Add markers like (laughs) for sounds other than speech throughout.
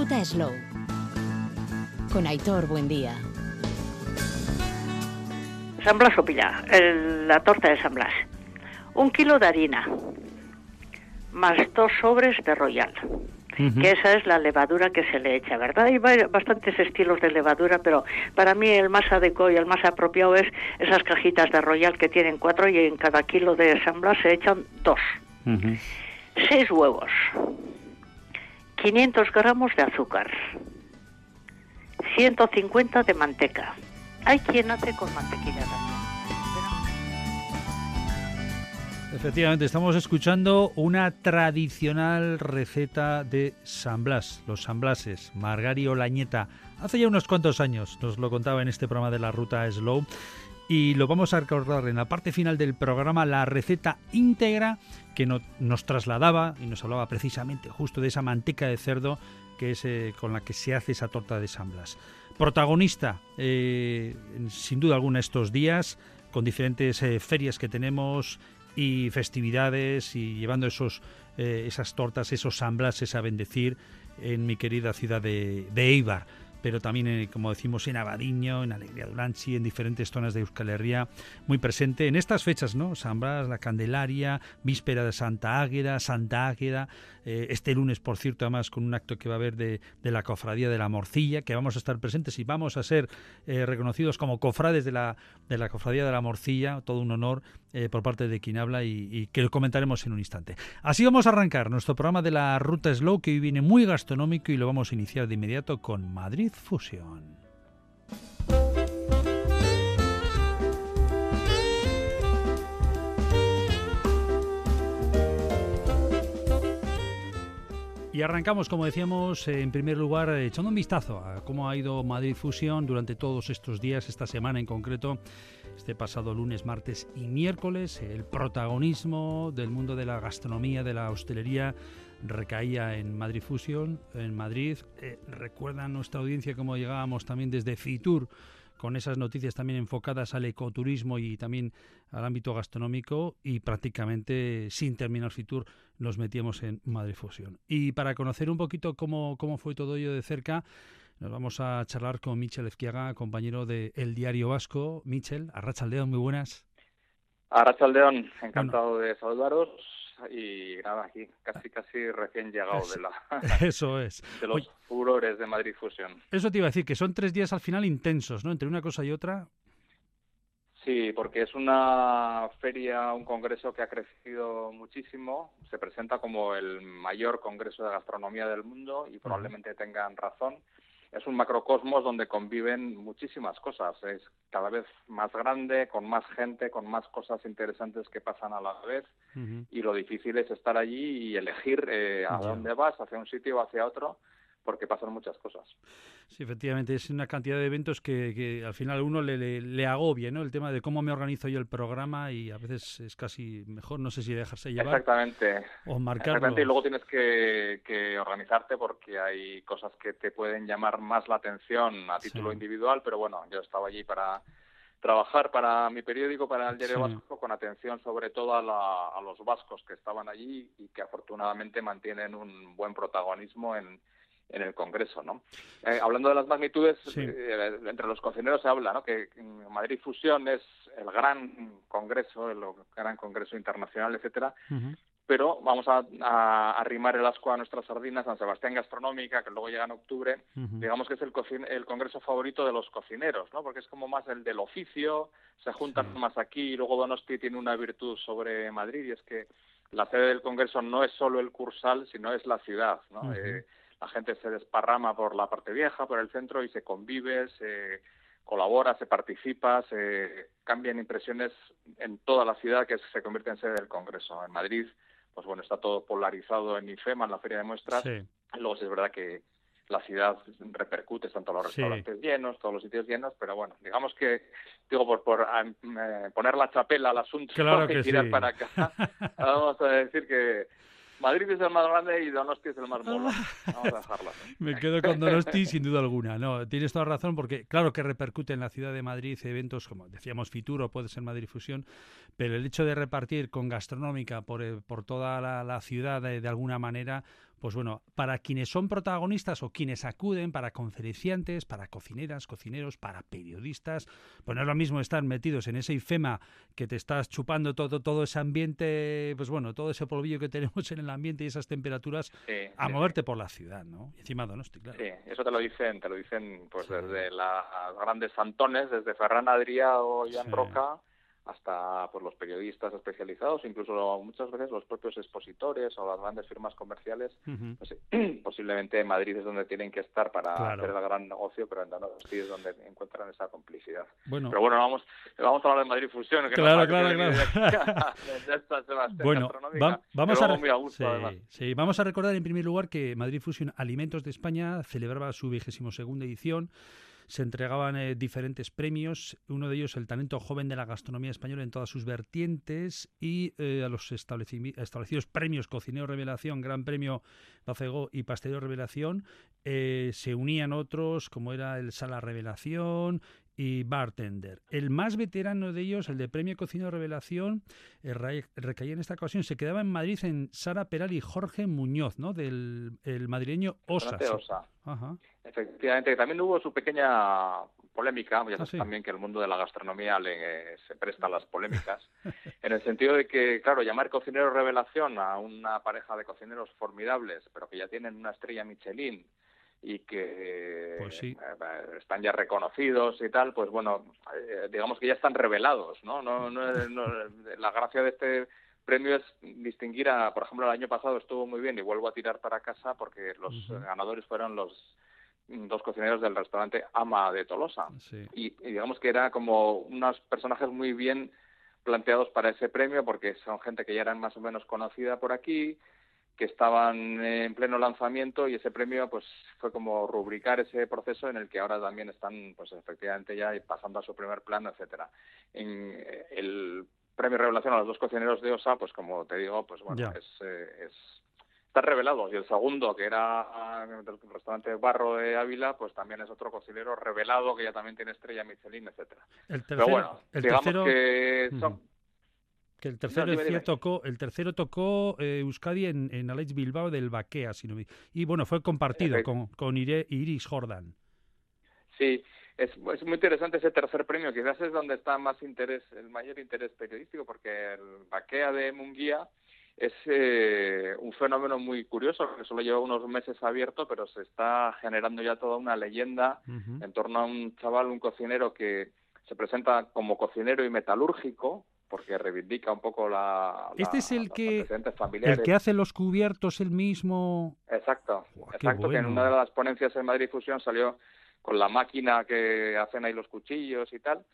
Ruta Slow. Con Aitor Buendía. San Blas o pilla, el- la torta de San Blas. Un kilo de harina, más dos sobres de Royal. Que esa es la levadura que se le echa, ¿verdad? Hay bastantes estilos de levadura, pero para mí el más adecuado y el más apropiado es esas cajitas de Royal que tienen cuatro y en cada kilo de San Blas se echan dos. Seis huevos, 500 gramos de azúcar, 150 de manteca. Hay quien hace con mantequilla también. Efectivamente, estamos escuchando una tradicional receta de San Blas, los San Blases, Margario Lañeta. Hace ya unos cuantos años nos lo contaba en este programa de la ruta Slow y lo vamos a recordar en la parte final del programa la receta íntegra que no- nos trasladaba y nos hablaba precisamente justo de esa manteca de cerdo que es eh, con la que se hace esa torta de San Blas. Protagonista, eh, sin duda alguna, estos días, con diferentes eh, ferias que tenemos y festividades y llevando esos, esas tortas, esos San Blases a bendecir en mi querida ciudad de Eibar pero también, eh, como decimos, en Abadiño, en Alegría de Ulanchi, en diferentes zonas de Euskal Herria, muy presente en estas fechas, ¿no? San Blas, la Candelaria, víspera de Santa Águeda, Santa Águeda, eh, este lunes, por cierto, además con un acto que va a haber de, la Cofradía de la Morcilla, que vamos a estar presentes y vamos a ser eh, reconocidos como cofrades de la, de la Cofradía de la Morcilla, todo un honor eh, por parte de quien habla y, y que lo comentaremos en un instante. Así vamos a arrancar nuestro programa de la Ruta Slow, que hoy viene muy gastronómico y lo vamos a iniciar de inmediato con Madrid Fusión. Y arrancamos, como decíamos, eh, en primer lugar, eh, echando un vistazo a cómo ha ido Madrid Fusión durante todos estos días, esta semana en concreto, este pasado lunes, martes y miércoles. El protagonismo del mundo de la gastronomía, de la hostelería, recaía en Madrid Fusión, en Madrid. Eh, recuerda nuestra audiencia cómo llegábamos también desde Fitur con esas noticias también enfocadas al ecoturismo y también al ámbito gastronómico y prácticamente sin terminar Fitur nos metíamos en Madrid Fusión. Y para conocer un poquito cómo, cómo fue todo ello de cerca, nos vamos a charlar con Michel Ezquiaga, compañero de El Diario Vasco. Michel, Arrachaldeón, muy buenas. Arrachaldeón, encantado de saludaros y nada, aquí casi casi recién llegado de, la, (laughs) Eso es. de los Oye. furores de Madrid Fusión. Eso te iba a decir, que son tres días al final intensos, ¿no? Entre una cosa y otra. Sí, porque es una feria, un congreso que ha crecido muchísimo. Se presenta como el mayor congreso de gastronomía del mundo y probablemente tengan razón. Es un macrocosmos donde conviven muchísimas cosas. Es cada vez más grande, con más gente, con más cosas interesantes que pasan a la vez. Y lo difícil es estar allí y elegir eh, a dónde vas, hacia un sitio o hacia otro, porque pasan muchas cosas. Sí, efectivamente, es una cantidad de eventos que, que al final a uno le, le, le agobia, ¿no? El tema de cómo me organizo yo el programa y a veces es casi mejor, no sé si dejarse llevar Exactamente. o marcarlo. Exactamente, y luego tienes que, que organizarte porque hay cosas que te pueden llamar más la atención a título Sí. individual, pero bueno, yo estaba allí para trabajar para mi periódico, para el Diario Sí. Vasco, con atención sobre todo a, la- a los vascos que estaban allí y que afortunadamente mantienen un buen protagonismo en, en el Congreso, ¿no? Eh, hablando de las magnitudes, Sí. eh, entre los cocineros se habla, ¿no? Que Madrid Fusión es el gran congreso, el gran congreso internacional, etcétera, pero vamos a, a arrimar el asco a nuestras sardinas, San Sebastián Gastronómica, que luego llega en octubre, digamos que es el, el congreso favorito de los cocineros, ¿no? Porque es como más el del oficio, se juntan Sí. más aquí y luego Donosti tiene una virtud sobre Madrid y es que la sede del congreso no es solo el Cursal, sino es la ciudad, ¿no? Eh, la gente se desparrama por la parte vieja, por el centro y se convive, se colabora, se participa, se cambian impresiones en toda la ciudad que se convierte en sede del congreso. En Madrid, pues bueno, está todo polarizado en IFEMA, en la feria de muestras, Sí. Luego es verdad que la ciudad repercute, están todos los Sí. restaurantes llenos, todos los sitios llenos, pero bueno, digamos que, digo, por, por eh, poner la chapela al asunto Claro (laughs) y que tirar sí. para acá, (laughs) vamos a decir que Madrid es el más grande y Donosti es el más mono. Vamos a dejarlo. Me quedo con Donosti sin duda alguna. No, tienes toda razón porque claro que repercute en la ciudad de Madrid eventos como decíamos Fitur o puede ser Madrid Fusión, pero el hecho de repartir con gastronómica por, eh, por toda la, la ciudad de, de alguna manera pues bueno, para quienes son protagonistas o quienes acuden, para conferenciantes, para cocineras, cocineros, para periodistas, pues no es lo mismo estar metidos en ese IFEMA que te estás chupando todo, todo ese ambiente, pues bueno, todo ese polvillo que (laughs) tenemos en el ambiente y esas temperaturas, a moverte por la ciudad, ¿no? Y encima Donosti, claro. Sí, eso te lo dicen, te lo dicen pues desde las grandes santones, desde Ferran Adrià o Jan Roca, hasta pues, los periodistas especializados, incluso muchas veces los propios expositores o las grandes firmas comerciales. Pues, (clears throat) posiblemente Madrid es donde tienen que estar para hacer el gran negocio, pero en sí es donde encuentran esa complicidad. Bueno. Pero bueno, vamos, vamos a hablar de Madrid Fusión. Que claro, claro, claro. (laughs) bueno, vamos, a, sí, vamos a recordar en primer lugar que Madrid Fusión Alimentos de España celebraba su vigésimo segunda edición se entregaban eh, diferentes premios, uno de ellos el talento joven de la gastronomía española en todas sus vertientes y eh, a los establecidos premios Cocinero Revelación, Gran Premio Bacegó y Pastelero Revelación, eh, se unían otros como era el Sala Revelación, y Bartender. El más veterano de ellos, el de Premio Cocinero Revelación, recaía en esta ocasión, se quedaba en Madrid en Sara Peral y Jorge Muñoz, ¿no? Del el madrileño Osa. Ajá. Efectivamente, también hubo su pequeña polémica, ya ah, sabes también que el mundo de la gastronomía le, se presta a las polémicas, (laughs) en el sentido de que, claro, llamar cocinero revelación a una pareja de cocineros formidables, pero que ya tienen una estrella Michelin y que pues eh, están ya reconocidos y tal, pues bueno, eh, digamos que ya están revelados, ¿no? No, no, La gracia de este premio es distinguir a, por ejemplo, el año pasado estuvo muy bien y vuelvo a tirar para casa porque los ganadores fueron los dos cocineros del restaurante Ama de Tolosa. Y, digamos que era como unos personajes muy bien planteados para ese premio porque son gente que ya eran más o menos conocida por aquí, que estaban en pleno lanzamiento y ese premio pues fue como rubricar ese proceso en el que ahora también están pues efectivamente ya pasando a su primer plano, etcétera. En eh, el premio revelación a los dos cocineros de OSA, pues como te digo, pues bueno, es, eh, es están revelados. Y el segundo, que era del restaurante Barro de Ávila, pues también es otro cocinero revelado que ya también tiene estrella Michelin, etcétera. El tercero, Pero bueno, el digamos que son... Que el tercero, tocó, el tercero tocó eh, Euskadi en, en Alex Bilbao del Baquea, si no y bueno, fue compartido con, con Iris Jordan. Sí, es, es, muy interesante ese tercer premio, quizás es donde está más interés, el mayor interés periodístico, porque el Baquea de Munguía es eh, un fenómeno muy curioso que solo lleva unos meses abierto, pero se está generando ya toda una leyenda en torno a un chaval, un cocinero que se presenta como cocinero y metalúrgico, porque reivindica un poco la. Este es el que el que hace los cubiertos el mismo. Exacto, exacto. Que en una de las ponencias en Madrid Fusión salió con la máquina que hacen ahí los cuchillos y tal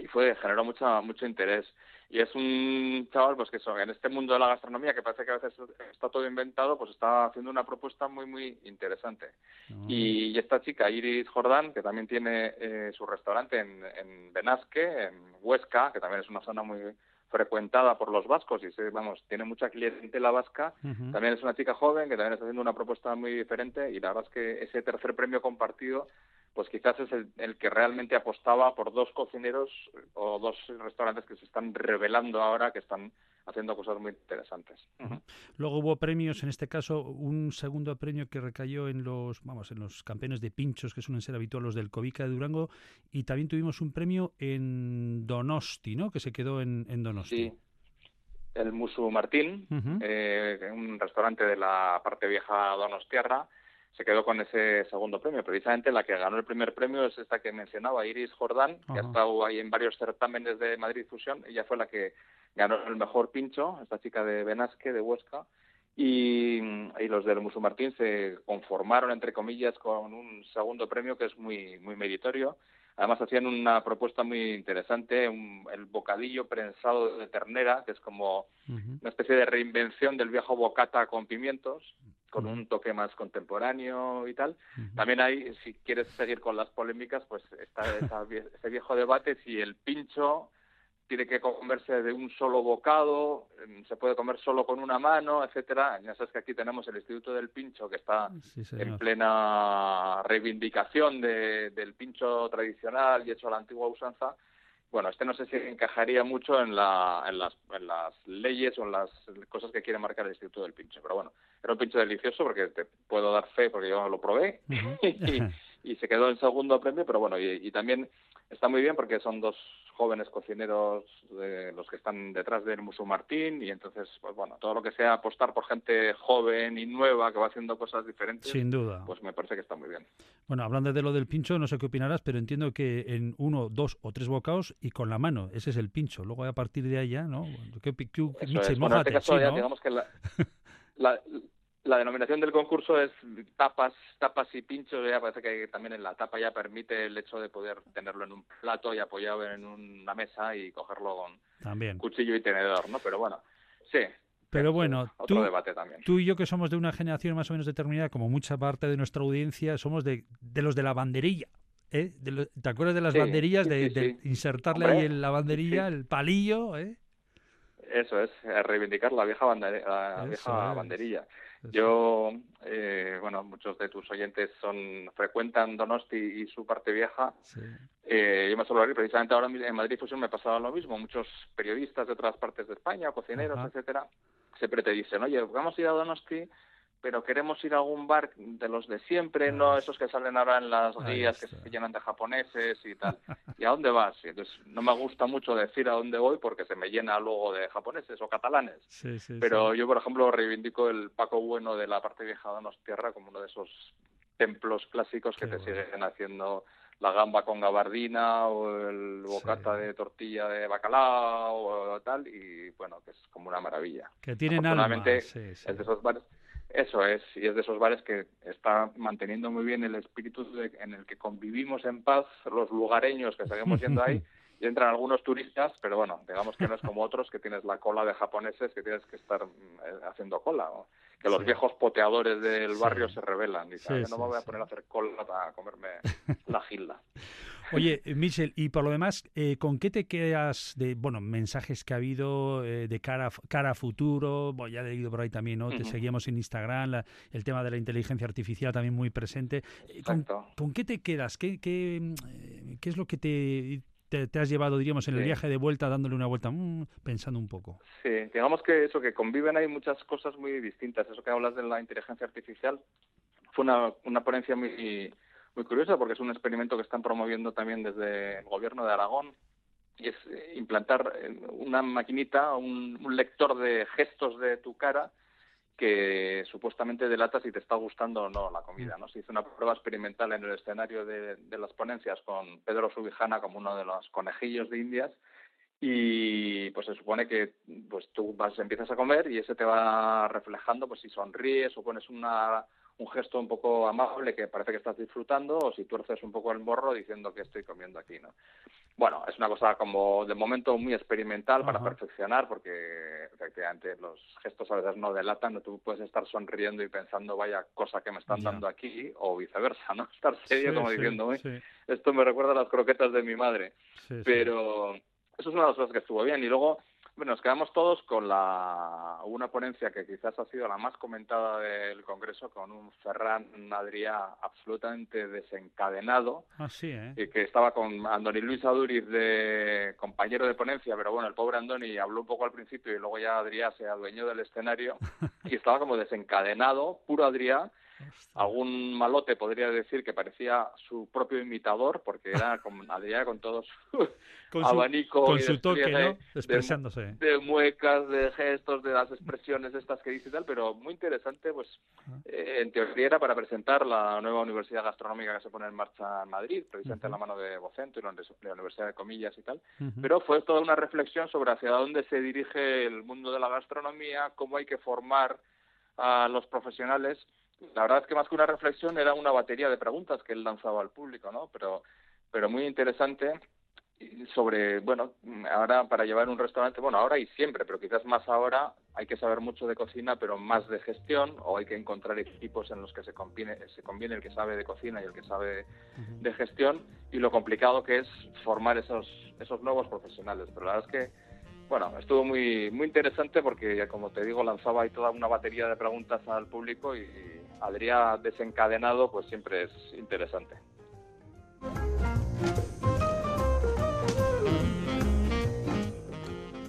y fue generó mucha mucho interés y es un chaval pues que en este mundo de la gastronomía que parece que a veces está todo inventado pues está haciendo una propuesta muy muy interesante ah. y, esta chica Iris Jordán que también tiene eh, su restaurante en, en Benasque en Huesca que también es una zona muy frecuentada por los vascos y se, vamos tiene mucha clientela vasca también es una chica joven que también está haciendo una propuesta muy diferente y la verdad es que ese tercer premio compartido pues quizás es el, que realmente apostaba por dos cocineros o dos restaurantes que se están revelando ahora, que están haciendo cosas muy interesantes. Luego hubo premios, en este caso un segundo premio que recayó en los, vamos, en los campeones de pinchos que suelen ser habituales los del Covica de Durango y también tuvimos un premio en Donosti, ¿no? Que se quedó en, Donosti. Sí. El Musu Martín, eh, un restaurante de la parte vieja Donostiarra, se quedó con ese segundo premio. Precisamente la que ganó el primer premio es esta que mencionaba, Iris Jordán, que ha estado ahí en varios certámenes de Madrid Fusión. Ella fue la que ganó el mejor pincho, esta chica de Benasque, de Huesca. Y, los del Musu Martín se conformaron, entre comillas, con un segundo premio que es muy, muy meritorio. Además hacían una propuesta muy interesante, el bocadillo prensado de ternera, que es como una especie de reinvención del viejo bocata con pimientos, con un toque más contemporáneo y tal. También hay, si quieres seguir con las polémicas, pues está (laughs) ese viejo debate si el pincho tiene que comerse de un solo bocado, em, se puede comer solo con una mano, etcétera. Ya sabes que aquí tenemos el Instituto del Pincho que está en plena reivindicación de, del pincho tradicional y hecho a la antigua usanza bueno, este no sé si encajaría mucho en, la, en, las, en las leyes o en las cosas que quiere marcar el Instituto del Pincho, pero bueno, era un pincho delicioso porque te puedo dar fe porque yo lo probé. (laughs) Y, se quedó en segundo premio, pero bueno, y también está muy bien porque son dos jóvenes cocineros de los que están detrás del Musu Martín y entonces, pues bueno, todo lo que sea apostar por gente joven y nueva que va haciendo cosas diferentes, sin duda, pues me parece que está muy bien. Bueno, hablando de lo del pincho, no sé qué opinarás, pero entiendo que en uno, dos o tres bocados y con la mano, ese es el pincho. Luego a partir de allá, ¿no? ¿Qué, bueno, en este caso ya, digamos que la, (laughs) la denominación del concurso es tapas, tapas y pinchos. Ya parece que también en la tapa ya permite el hecho de poder tenerlo en un plato y apoyado en una mesa y cogerlo con también. cuchillo y tenedor, ¿no? Pero bueno, sí. Pero bueno, tú, debate también. tú y yo que somos de una generación más o menos determinada, como mucha parte de nuestra audiencia, somos de, de los de la banderilla. ¿eh? ¿Te acuerdas de las banderillas? de, insertarle ahí en la banderilla el palillo. ¿eh? Eso es, reivindicar la vieja, la vieja banderilla. Yo, eh, bueno, muchos de tus oyentes son frecuentan Donosti y su parte vieja. Eh, yo me suelo abrir, precisamente ahora en Madrid Fusión me pasaba lo mismo. Muchos periodistas de otras partes de España, cocineros, etcétera, siempre te dicen, oye, vamos a ir a Donosti pero queremos ir a algún bar de los de siempre, no esos que salen ahora en las guías que se llenan de japoneses y tal. ¿Y a dónde vas? entonces no me gusta mucho decir a dónde voy porque se me llena luego de japoneses o catalanes. pero yo, por ejemplo, reivindico el Paco Bueno de la parte vieja de Tierra como uno de esos templos clásicos que te siguen haciendo la gamba con gabardina o el bocata de tortilla de bacalao o tal y bueno que es como una maravilla. Que tienen alma es de esos bares eso es, y es de esos bares que está manteniendo muy bien el espíritu en el que convivimos en paz los lugareños que seguimos yendo ahí. (laughs) Y entran algunos turistas, pero bueno, digamos que no es como otros que tienes la cola de japoneses que tienes que estar mm, haciendo cola. Que los viejos poteadores del barrio se rebelan. Y no me voy a poner a hacer cola para comerme (laughs) la gilda. Oye, Michel, y por lo demás, eh, ¿con qué te quedas de, bueno, mensajes que ha habido eh, de cara, cara a futuro? Bueno, ya he leído por ahí también, ¿no? Te seguíamos en Instagram, el tema de la inteligencia artificial también muy presente. Eh, ¿Con, ¿con qué te quedas? ¿Qué, qué, qué es lo que te, te, has llevado, diríamos, en el viaje de vuelta, dándole una vuelta, mm, pensando un poco. Sí, digamos que eso, que conviven hay muchas cosas muy distintas. Eso que hablas de la inteligencia artificial fue una, una ponencia muy muy curiosa porque es un experimento que están promoviendo también desde el gobierno de Aragón y es eh, implantar eh, una maquinita, un, lector de gestos de tu cara que supuestamente delata si te está gustando o no la comida. Se hizo una prueba experimental en el escenario de, las ponencias con Pedro Subijana como uno de los conejillos de Indias y pues se supone que pues tú vas empiezas a comer y ese te va reflejando pues si sonríes o pones una un gesto un poco amable que parece que estás disfrutando o si tuerces un poco el morro diciendo que estoy comiendo aquí, ¿no? Bueno, es una cosa como de momento muy experimental para perfeccionar porque efectivamente los gestos a veces no delatan, tú puedes estar sonriendo y pensando vaya cosa que me están dando aquí o viceversa, ¿no? (laughs) Estar serio como diciendo, esto me recuerda a las croquetas de mi madre. Pero eso es una de las cosas que estuvo bien y luego bueno, nos quedamos todos con la una ponencia que quizás ha sido la más comentada del Congreso, con un Ferran Adrià absolutamente desencadenado, ah, sí, ¿eh? y que estaba con Andoni Luis Aduriz de compañero de ponencia, pero bueno, el pobre Andoni habló un poco al principio y luego ya Adrià se adueñó del escenario (laughs) y estaba como desencadenado, puro Adrià, Algún malote podría decir que parecía su propio imitador, porque era como Adrián con (laughs) todos con abanico con su toque, ¿no? Expresándose. De, muecas, de gestos, de las expresiones estas que dice y tal, pero muy interesante, pues eh, en teoría era para presentar la nueva universidad gastronómica que se pone en marcha en Madrid, precisamente en la mano de Vocento y la Universidad de Comillas y tal, pero fue toda una reflexión sobre hacia dónde se dirige el mundo de la gastronomía, cómo hay que formar a los profesionales la verdad es que más que una reflexión era una batería de preguntas que él lanzaba al público, ¿no? Pero, pero muy interesante sobre, bueno, ahora para llevar un restaurante, bueno, ahora y siempre, pero quizás más ahora hay que saber mucho de cocina, pero más de gestión, o hay que encontrar equipos en los que se conviene, se conviene el que sabe de cocina y el que sabe de gestión, y lo complicado que es formar esos, esos nuevos profesionales. Pero la verdad es que bueno, estuvo muy, muy interesante porque, como te digo, lanzaba ahí toda una batería de preguntas al público y Adrián desencadenado, pues siempre es interesante.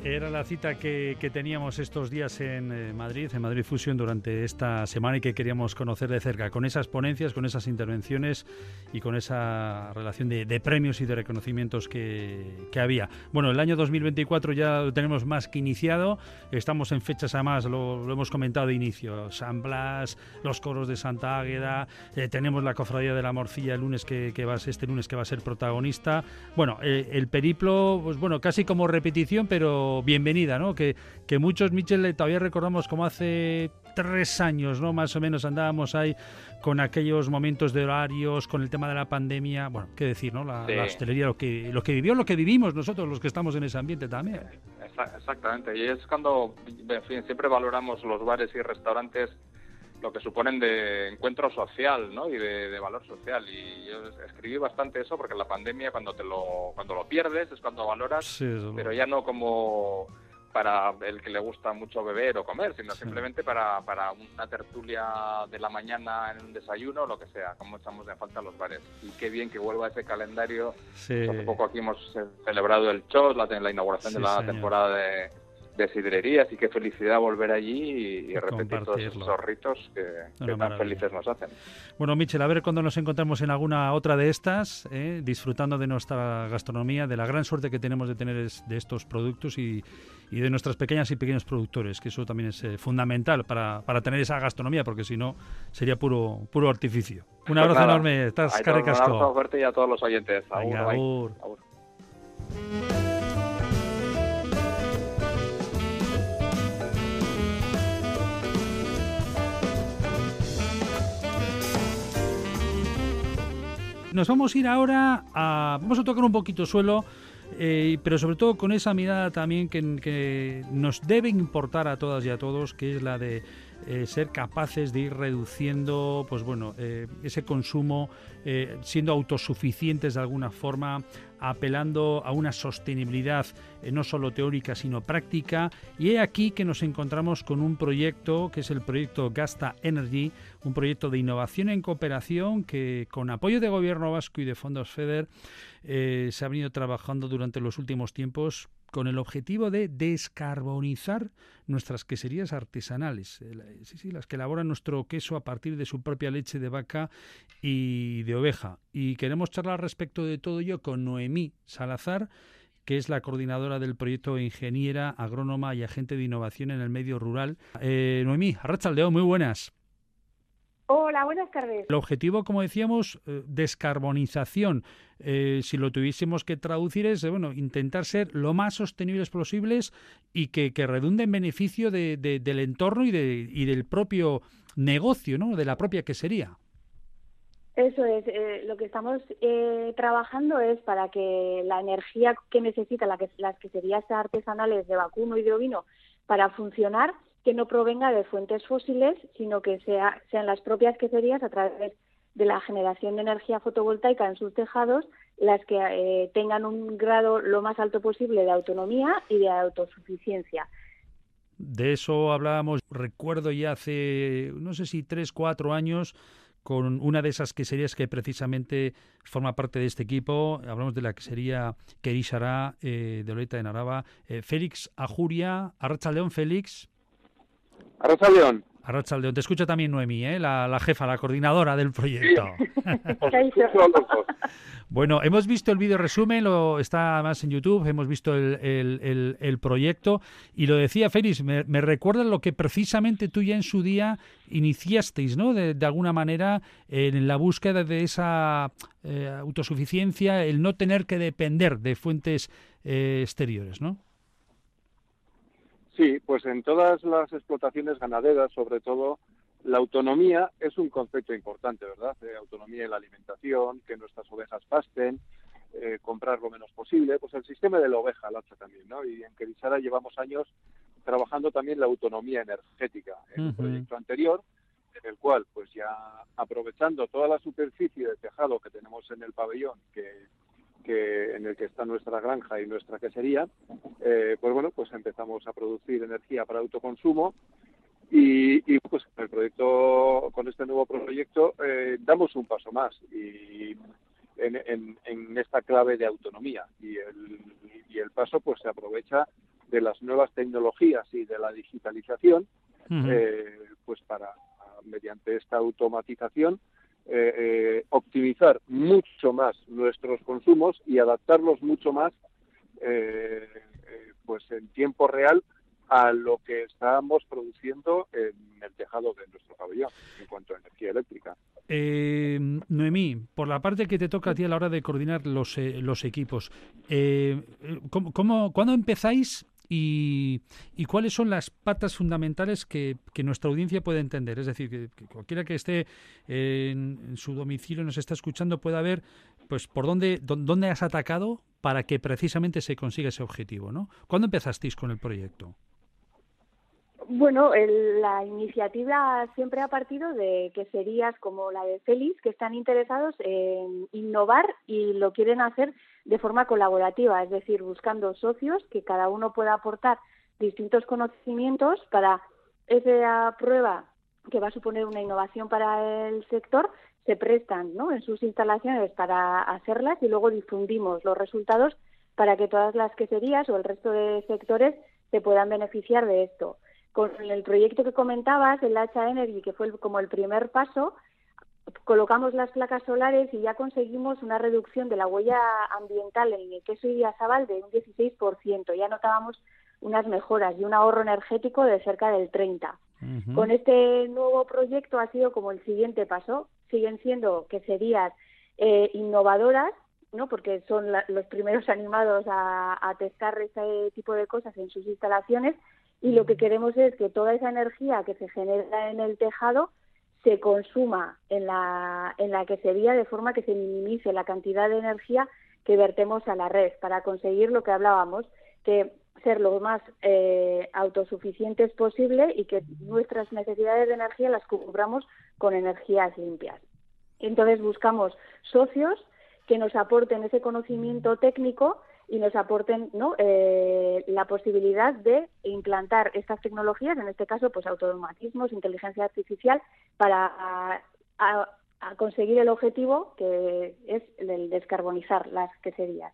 Era la cita que, teníamos estos días en eh, Madrid, en Madrid Fusion, durante esta semana y que queríamos conocer de cerca, con esas ponencias, con esas intervenciones y con esa relación de, premios y de reconocimientos que, había. Bueno, el año 2024 ya lo tenemos más que iniciado, estamos en fechas además, lo, lo hemos comentado de inicio, San Blas, los coros de Santa Águeda, eh, tenemos la cofradía de la Morcilla el lunes que, va este lunes que va a ser protagonista. Bueno, eh, el periplo, pues bueno, casi como repetición, pero bienvenida, ¿no? Que, que muchos, Michel, todavía recordamos como hace tres años, ¿no? Más o menos andábamos ahí con aquellos momentos de horarios, con el tema de la pandemia, bueno, qué decir, ¿no? La, hostelería, lo que, lo que vivió, lo que vivimos nosotros, los que estamos en ese ambiente también. Exactamente, y es cuando, en fin, siempre valoramos los bares y restaurantes lo que suponen de encuentro social ¿no? y de, valor social. Y yo escribí bastante eso porque en la pandemia cuando te lo, cuando lo pierdes es cuando valoras, pero ya no como para el que le gusta mucho beber o comer, sino simplemente para, para una tertulia de la mañana en un desayuno o lo que sea, como echamos de falta los bares. Y qué bien que vuelva ese calendario. Hace poco aquí hemos celebrado el show, la, la inauguración de la temporada de, de sidrerías y qué felicidad volver allí y, repetir todos esos ritos que, tan felices nos hacen. Bueno, Michel, a ver cuando nos encontramos en alguna otra de estas, eh, disfrutando de nuestra gastronomía, de la gran suerte que tenemos de tener de estos productos y, de nuestras pequeñas y pequeños productores, que eso también es eh, fundamental para, para, tener esa gastronomía, porque si no sería puro puro artificio. Un pues abrazo enorme, estás Un abrazo fuerte y a todos los oyentes. Nos vamos a ir ahora a... Vamos a tocar un poquito suelo, eh, pero sobre todo con esa mirada también que, nos debe importar a todas y a todos, que es la de eh, ser capaces de ir reduciendo pues bueno eh, ese consumo siendo autosuficientes de alguna forma apelando a una sostenibilidad no solo teórica sino práctica. Y he aquí que nos encontramos con un proyecto que es el proyecto Gasta Energy, un proyecto de innovación en cooperación que con apoyo de gobierno vasco y de fondos FEDER eh, se ha venido trabajando durante los últimos tiempos con el objetivo de descarbonizar nuestras queserías artesanales, eh, sí, las que elaboran nuestro queso a partir de su propia leche de vaca y de oveja. Y queremos charlar respecto de todo ello con Noemí Salazar, que es la coordinadora del proyecto Ingeniera, Agrónoma y Agente de Innovación en el Medio Rural. Eh, Noemí, Arrachaldeo, muy buenas. Hola, buenas tardes. El objetivo, como decíamos, eh, descarbonización. Eh, si lo tuviésemos que traducir es, bueno, intentar ser lo más sostenibles posibles y que, que redunde en beneficio de, del entorno y, de, y del propio negocio, ¿no? De la propia quesería. Eso es, eh, lo que estamos trabajando es para que la energía que necesitan la que, las queserías artesanales de vacuno y de ovino para funcionar que no provenga de fuentes fósiles, sino que sea, sean las propias queserías a través de la generación de energía fotovoltaica en sus tejados las que eh, tengan un grado lo más alto posible de autonomía y de autosuficiencia. De eso hablábamos, recuerdo ya hace, no sé si tres, cuatro años, con una de esas queserías que precisamente forma parte de este equipo. Hablamos de la quesería Querixará eh, de Oleta de Narava. Eh, Félix Ajuria, Arracha León Félix. Arrachaldeón. Arrachaldeón. Te escucha también Noemí, ¿eh? la, jefa, la coordinadora del proyecto. (laughs) bueno, hemos visto el vídeo resumen, lo, está además en YouTube, hemos visto el, proyecto y lo decía Félix, me, recuerda lo que precisamente tú ya en su día iniciasteis, ¿no? De, alguna manera en la búsqueda de esa eh, autosuficiencia, el no tener que depender de fuentes eh, exteriores, ¿no? Sí, pues en todas las explotaciones ganaderas, sobre todo, la autonomía es un concepto importante, ¿verdad? Eh, autonomía en la alimentación, que nuestras ovejas pasten, eh, comprar lo menos posible, pues el sistema de la oveja, lacha también, ¿no? Y en Kerisara llevamos años trabajando también la autonomía energética. En un proyecto anterior, en el cual, pues ya aprovechando toda la superficie de tejado que tenemos en el pabellón, que que en el que está nuestra granja y nuestra quesería, eh, pues bueno, pues empezamos a producir energía para autoconsumo y, y pues el proyecto, con este nuevo proyecto, eh, damos un paso más y en, en, esta clave de autonomía. Y el, y el paso pues se aprovecha de las nuevas tecnologías y de la digitalización, eh, pues para mediante esta automatización eh, optimizar mucho más nuestros consumos y adaptarlos mucho más pues en tiempo real a lo que estamos produciendo en el tejado de nuestro pabellón en cuanto a energía eléctrica. Eh, Noemí, por la parte que te toca a ti a la hora de coordinar los, eh, los equipos, eh, ¿cómo, cuándo empezáis y, cuáles son las patas fundamentales que, nuestra audiencia puede entender? Es decir, que, cualquiera que esté en, su domicilio nos está escuchando pueda ver pues por dónde, dónde has atacado para que precisamente se consiga ese objetivo. ¿no? ¿Cuándo empezasteis con el proyecto? Bueno, la iniciativa siempre ha partido de que serías como la de Félix, que están interesados en innovar y lo quieren hacer de forma colaborativa, es decir, buscando socios que cada uno pueda aportar distintos conocimientos para esa prueba que va a suponer una innovación para el sector, se prestan ¿no? en sus instalaciones para hacerlas y luego difundimos los resultados para que todas las queserías o el resto de sectores se puedan beneficiar de esto con el proyecto que comentabas, el Hacha Energy, que fue como el primer paso, colocamos las placas solares y ya conseguimos una reducción de la huella ambiental en el queso Idiazabal de un 16%. Ya notábamos unas mejoras y un ahorro energético de cerca del 30%. Con este nuevo proyecto ha sido como el siguiente paso. Siguen siendo queserías eh, innovadoras, ¿no? porque son los primeros animados a, a testar este tipo de cosas en sus instalaciones y lo que queremos es que toda esa energía que se genera en el tejado se consuma en la, en la quesería de forma que se minimice la cantidad de energía que vertemos a la red para conseguir lo que hablábamos, que ser lo más eh, autosuficientes posible y que nuestras necesidades de energía las cubramos con energías limpias. Entonces buscamos socios que nos aporten ese conocimiento técnico y nos aporten ¿no? Eh, la posibilidad de implantar estas tecnologías, en este caso pues automatismos, inteligencia artificial, para conseguir el objetivo que es el descarbonizar las queserías.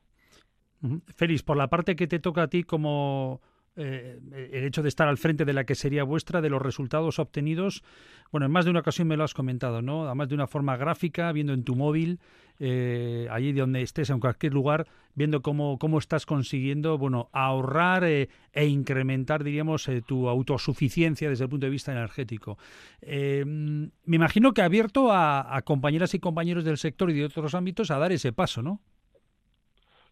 Félix, por la parte que te toca a ti como eh, el hecho de estar al frente de la que sería vuestra, de los resultados obtenidos. Bueno, en más de una ocasión me lo has comentado, ¿no? Además de una forma gráfica, viendo en tu móvil, eh, allí donde estés, en cualquier lugar, viendo cómo, cómo estás consiguiendo, bueno, ahorrar eh, e incrementar, diríamos, tu autosuficiencia desde el punto de vista energético. me imagino que ha abierto a compañeras y compañeros del sector y de otros ámbitos a dar ese paso, ¿no?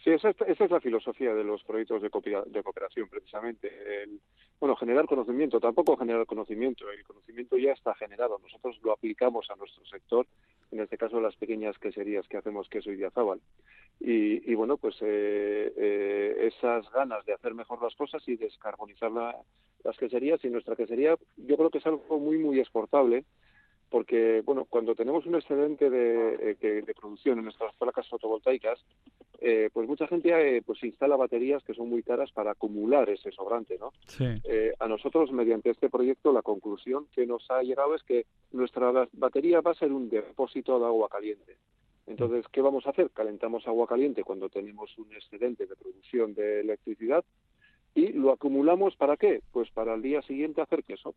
Sí, esa, es la filosofía de los proyectos de, cooperación, precisamente. El, bueno, generar conocimiento, tampoco generar conocimiento, el conocimiento ya está generado. Nosotros lo aplicamos a nuestro sector, en este caso las pequeñas queserías que hacemos queso y diazábal. Y, y bueno, pues eh, eh, esas ganas de hacer mejor las cosas y descarbonizar las queserías y nuestra quesería, yo creo que es algo muy, muy exportable porque bueno cuando tenemos un excedente de, eh, de producción en nuestras placas fotovoltaicas eh, pues mucha gente eh, pues instala baterías que son muy caras para acumular ese sobrante no a nosotros mediante este proyecto la conclusión que nos ha llegado es que nuestra batería va a ser un depósito de agua caliente. Entonces qué vamos a hacer calentamos agua caliente cuando tenemos un excedente de producción de electricidad y lo acumulamos para qué pues para el día siguiente hacer queso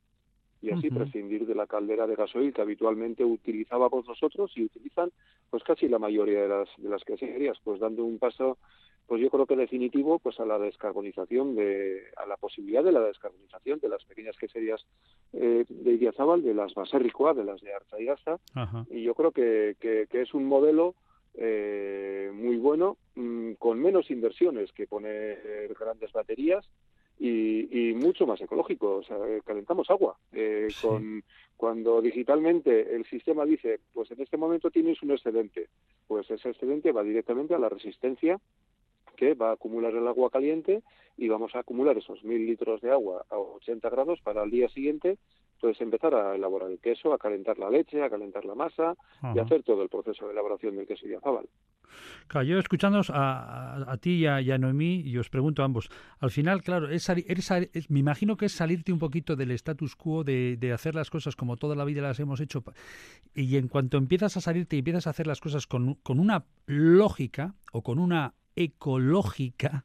y así prescindir de la caldera de gasoil que habitualmente utilizábamos nosotros y utilizan pues casi la mayoría de las de las queserías, pues dando un paso pues yo creo que definitivo pues a la descarbonización de a la posibilidad de la descarbonización de las pequeñas queserías eh, de Idiazábal, de las Baserricoa, de las de Arza y Gasta y yo creo que, que, es un modelo eh, muy bueno mm, con menos inversiones que poner grandes baterías y, mucho más ecológico. O sea, eh, calentamos agua. Eh, con, cuando digitalmente el sistema dice, pues en este momento tienes un excedente, pues ese excedente va directamente a la resistencia que va a acumular el agua caliente y vamos a acumular esos mil litros de agua a 80 grados para el día siguiente entonces empezar a elaborar el queso, a calentar la leche, a calentar la masa y hacer todo el proceso de elaboración del queso y azabal. Claro, yo escuchándonos a, ti y a, Noemí, y os pregunto a ambos, al final, claro, es, me imagino que es salirte un poquito del status quo de, hacer las cosas como toda la vida las hemos hecho, y en cuanto empiezas a salirte y empiezas a hacer las cosas con, con una lógica o con una ecológica,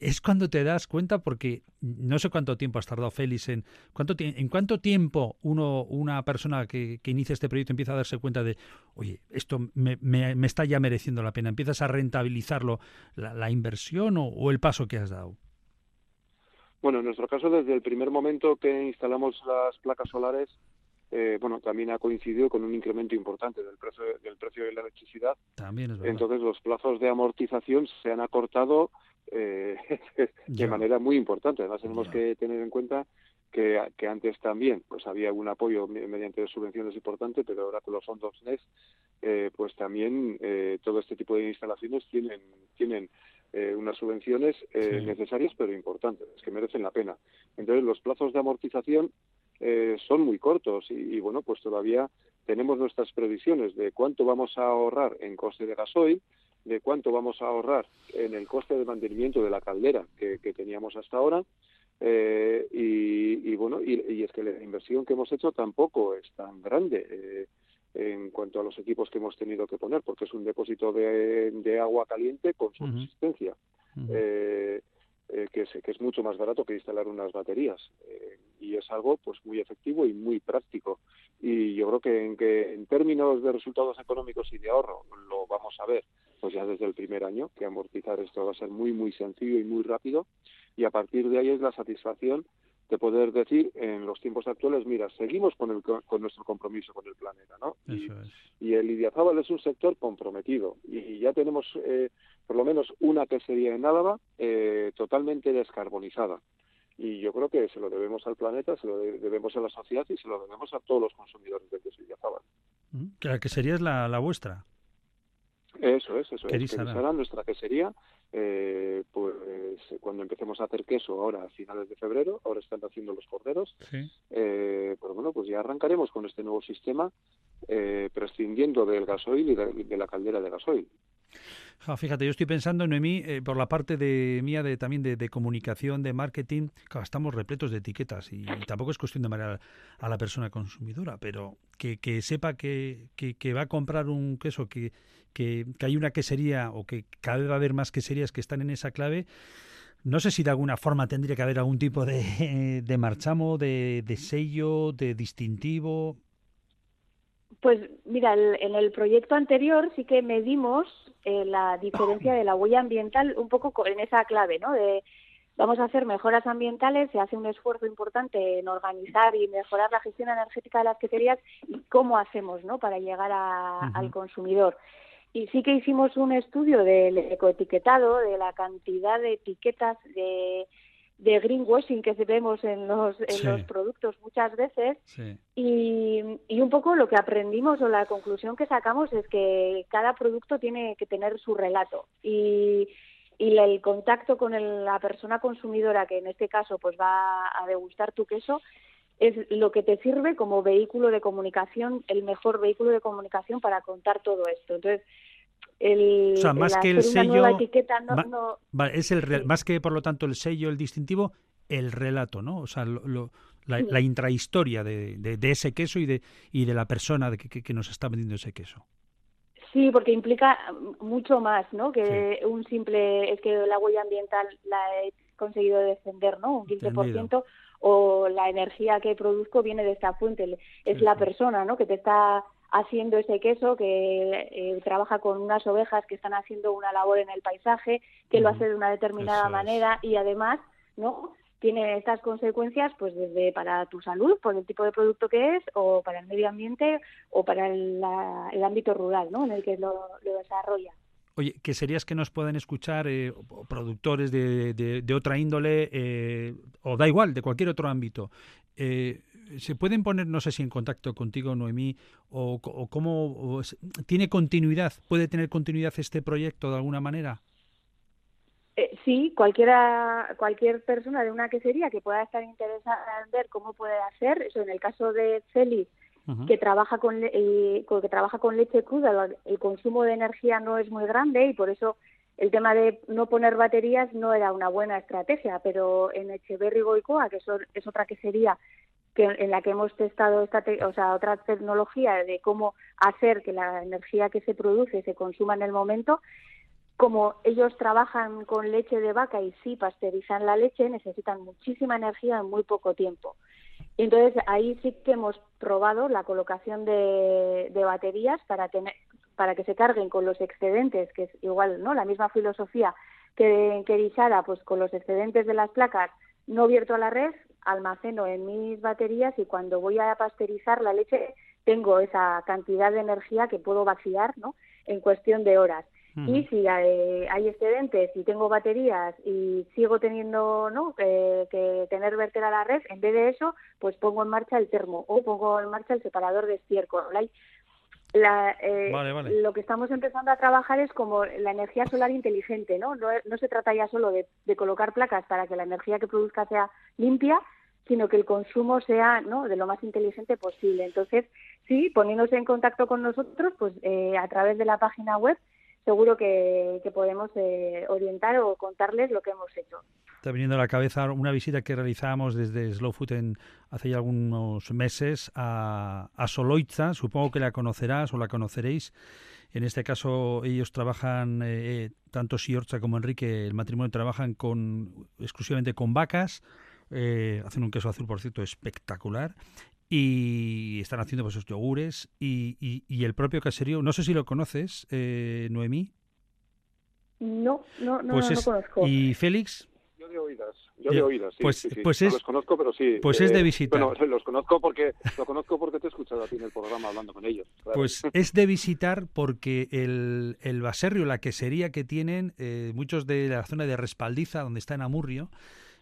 es cuando te das cuenta, porque no sé cuánto tiempo has tardado, Félix, en cuánto, en cuánto tiempo uno, una persona que, inicia este proyecto empieza a darse cuenta de, oye, esto me, me, está ya mereciendo la pena, empiezas a rentabilizarlo, la, inversión o, el paso que has dado. Bueno, en nuestro caso, desde el primer momento que instalamos las placas solares, eh, bueno, también ha coincidido con un incremento importante del precio, del precio de la electricidad. También es verdad. Entonces, los plazos de amortización se han acortado eh, (laughs) de manera muy importante. Además, tenemos que tener en cuenta que, que, antes también pues había un apoyo mediante subvenciones importante, pero ahora con los fondos NES, eh, pues también eh, todo este tipo de instalaciones tienen, tienen eh, unas subvenciones eh, necesarias pero importantes, que merecen la pena. Entonces, los plazos de amortización eh, son muy cortos y, bueno, pues todavía tenemos nuestras previsiones de cuánto vamos a ahorrar en coste de gasoil, de cuánto vamos a ahorrar en el coste de mantenimiento de la caldera que, teníamos hasta ahora. Eh, y, bueno, y, es que la inversión que hemos hecho tampoco es tan grande eh, en cuanto a los equipos que hemos tenido que poner, porque es un depósito de, agua caliente con subsistencia. Eh, que, es, que es mucho más barato que instalar unas baterías eh, y es algo pues muy efectivo y muy práctico. Y yo creo que en que en términos de resultados económicos y de ahorro lo vamos a ver pues ya desde el primer año que amortizar esto va a ser muy muy sencillo y muy rápido y a partir de ahí es la satisfacción de poder decir en los tiempos actuales, mira, seguimos con, el, con nuestro compromiso con el planeta, ¿no? y, y, el Idiazábal es un sector comprometido y ya tenemos eh, por lo menos una quesería en Álava eh, totalmente descarbonizada. Y yo creo que se lo debemos al planeta, se lo debemos a la sociedad y se lo debemos a todos los consumidores de queso mm, ¿La quesería es la, la vuestra? Eso es, eso es. nuestra quesería, eh, pues cuando empecemos a hacer queso ahora a finales de febrero, ahora están haciendo los corderos, eh, pues bueno, pues ya arrancaremos con este nuevo sistema eh, prescindiendo del gasoil y de la caldera de gasoil. Fíjate, yo estoy pensando, Noemí, eh, por la parte de mía de también de, comunicación, de marketing, estamos repletos de etiquetas y, tampoco es cuestión de marear a la persona consumidora, pero que, sepa que, que, va a comprar un queso, que, que, hay una quesería o que cada vez va a haber más queserías que están en esa clave. No sé si de alguna forma tendría que haber algún tipo de, (laughs) de marchamo, de, de sello, de distintivo. Pues mira, en el proyecto anterior sí que medimos eh, la diferencia de la huella ambiental un poco en esa clave, ¿no? De vamos a hacer mejoras ambientales, se hace un esfuerzo importante en organizar y mejorar la gestión energética de las queserías y cómo hacemos, ¿no? Para llegar al consumidor. Y sí que hicimos un estudio del ecoetiquetado, de la cantidad de etiquetas de de greenwashing que vemos en los, en los productos muchas veces. Y, y, un poco lo que aprendimos o la conclusión que sacamos es que cada producto tiene que tener su relato. Y, y el contacto con la persona consumidora que en este caso pues va a degustar tu queso es lo que te sirve como vehículo de comunicación, el mejor vehículo de comunicación para contar todo esto. Entonces, el, o sea, más que el sello, es el más que por lo tanto el sello, el distintivo, el relato, ¿no? O sea, la, intrahistoria de, de, ese queso y de y de la persona que, que, nos está vendiendo ese queso. Sí, porque implica mucho más, ¿no? Que un simple es que la huella ambiental la he conseguido defender, ¿no? Un 15% o la energía que produzco viene de esta fuente, es la persona, ¿no? Que te está haciendo ese queso, que eh, trabaja con unas ovejas que están haciendo una labor en el paisaje, que lo hace de una determinada manera y además, ¿no? Tiene estas consecuencias, pues desde para tu salud, por el tipo de producto que es, o para el medio ambiente, o para el, ámbito rural, ¿no? En el que lo, desarrolla. Oye, ¿qué serías que nos pueden escuchar eh, productores de, otra índole, eh, o da igual, de cualquier otro ámbito? Eh, ¿Se pueden poner, no sé si en contacto contigo, Noemí, o, cómo tiene continuidad? ¿Puede tener continuidad este proyecto de alguna manera? Eh, sí, cualquiera, cualquier persona de una quesería que pueda estar interesada en ver cómo puede hacer, eso en el caso de Que trabaja con que trabaja con leche cruda, el consumo de energía no es muy grande y por eso el tema de no poner baterías no era una buena estrategia, pero en Echeverry Goicoa, que es otra quesería en la que hemos testado esta o sea, otra tecnología de cómo hacer que la energía que se produce se consuma en el momento, como ellos trabajan con leche de vaca y sí pasteurizan la leche, necesitan muchísima energía en muy poco tiempo. Entonces ahí sí que hemos probado la colocación de, baterías para tener para que se carguen con los excedentes, que es igual, ¿no? La misma filosofía que en Kerisara, pues con los excedentes de las placas no vierto a la red, almaceno en mis baterías y cuando voy a pasteurizar la leche tengo esa cantidad de energía que puedo vaciar, ¿no? En cuestión de horas. Y si hay, excedentes y tengo baterías y sigo teniendo ¿no? que tener verter a la red, en vez de eso, pues pongo en marcha el termo o pongo en marcha el separador de estiércol. La, eh, Lo que estamos empezando a trabajar es como la energía solar inteligente, ¿no? No, no se trata ya solo de, de, colocar placas para que la energía que produzca sea limpia, sino que el consumo sea ¿no? de lo más inteligente posible. Entonces, sí, poniéndose en contacto con nosotros, pues eh, a través de la página web seguro que, podemos eh, orientar o contarles lo que hemos hecho. Está viniendo a la cabeza una visita que realizábamos desde Slow Food en, hace ya algunos meses a, a Soloitza, supongo que la conocerás o la conoceréis. En este caso, ellos trabajan, eh, eh, tanto Siorcha como Enrique, el matrimonio trabajan con exclusivamente con vacas. hacen un queso azul, por cierto, espectacular y están haciendo pues, esos yogures y, y, el propio caserío, no sé si lo conoces, eh, Noemí. No, no, no, pues no, conozco. ¿Y Félix? Yo de oídas, yo de oídas, sí, pues, sí, pues es, los conozco, pero sí. Pues es de eh, visita. Bueno, (laughs) los conozco porque lo conozco porque te he escuchado a ti en el programa hablando con ellos. Pues es de visitar porque el, el baserrio, la quesería que tienen, eh, muchos de la zona de Respaldiza, donde está en Amurrio,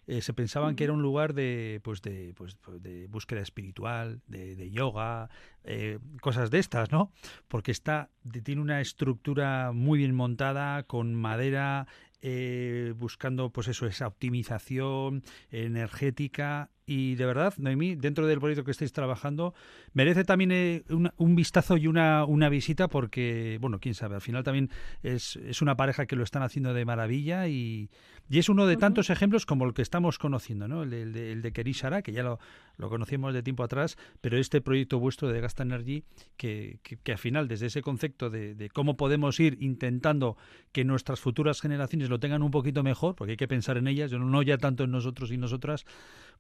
eh, se pensaban que era un lugar de, pues de, pues, pues de búsqueda espiritual, de, yoga, eh, cosas de estas, ¿no? Porque está, tiene una estructura muy bien montada, con madera, eh, buscando pues eso, esa optimización energética y de verdad, Noemí, dentro del proyecto que estáis trabajando, merece también eh, un, vistazo y una, una, visita porque, bueno, quién sabe, al final también es, es una pareja que lo están haciendo de maravilla y, y es uno de tantos ejemplos como el que estamos conociendo, ¿no? El de, el de, Kerishara, que ya lo, lo, conocíamos de tiempo atrás, pero este proyecto vuestro de Gasta Energy, que, que, al final, desde ese concepto de, de cómo podemos ir intentando que nuestras futuras generaciones lo tengan un poquito mejor, porque hay que pensar en ellas, no ya tanto en nosotros y nosotras,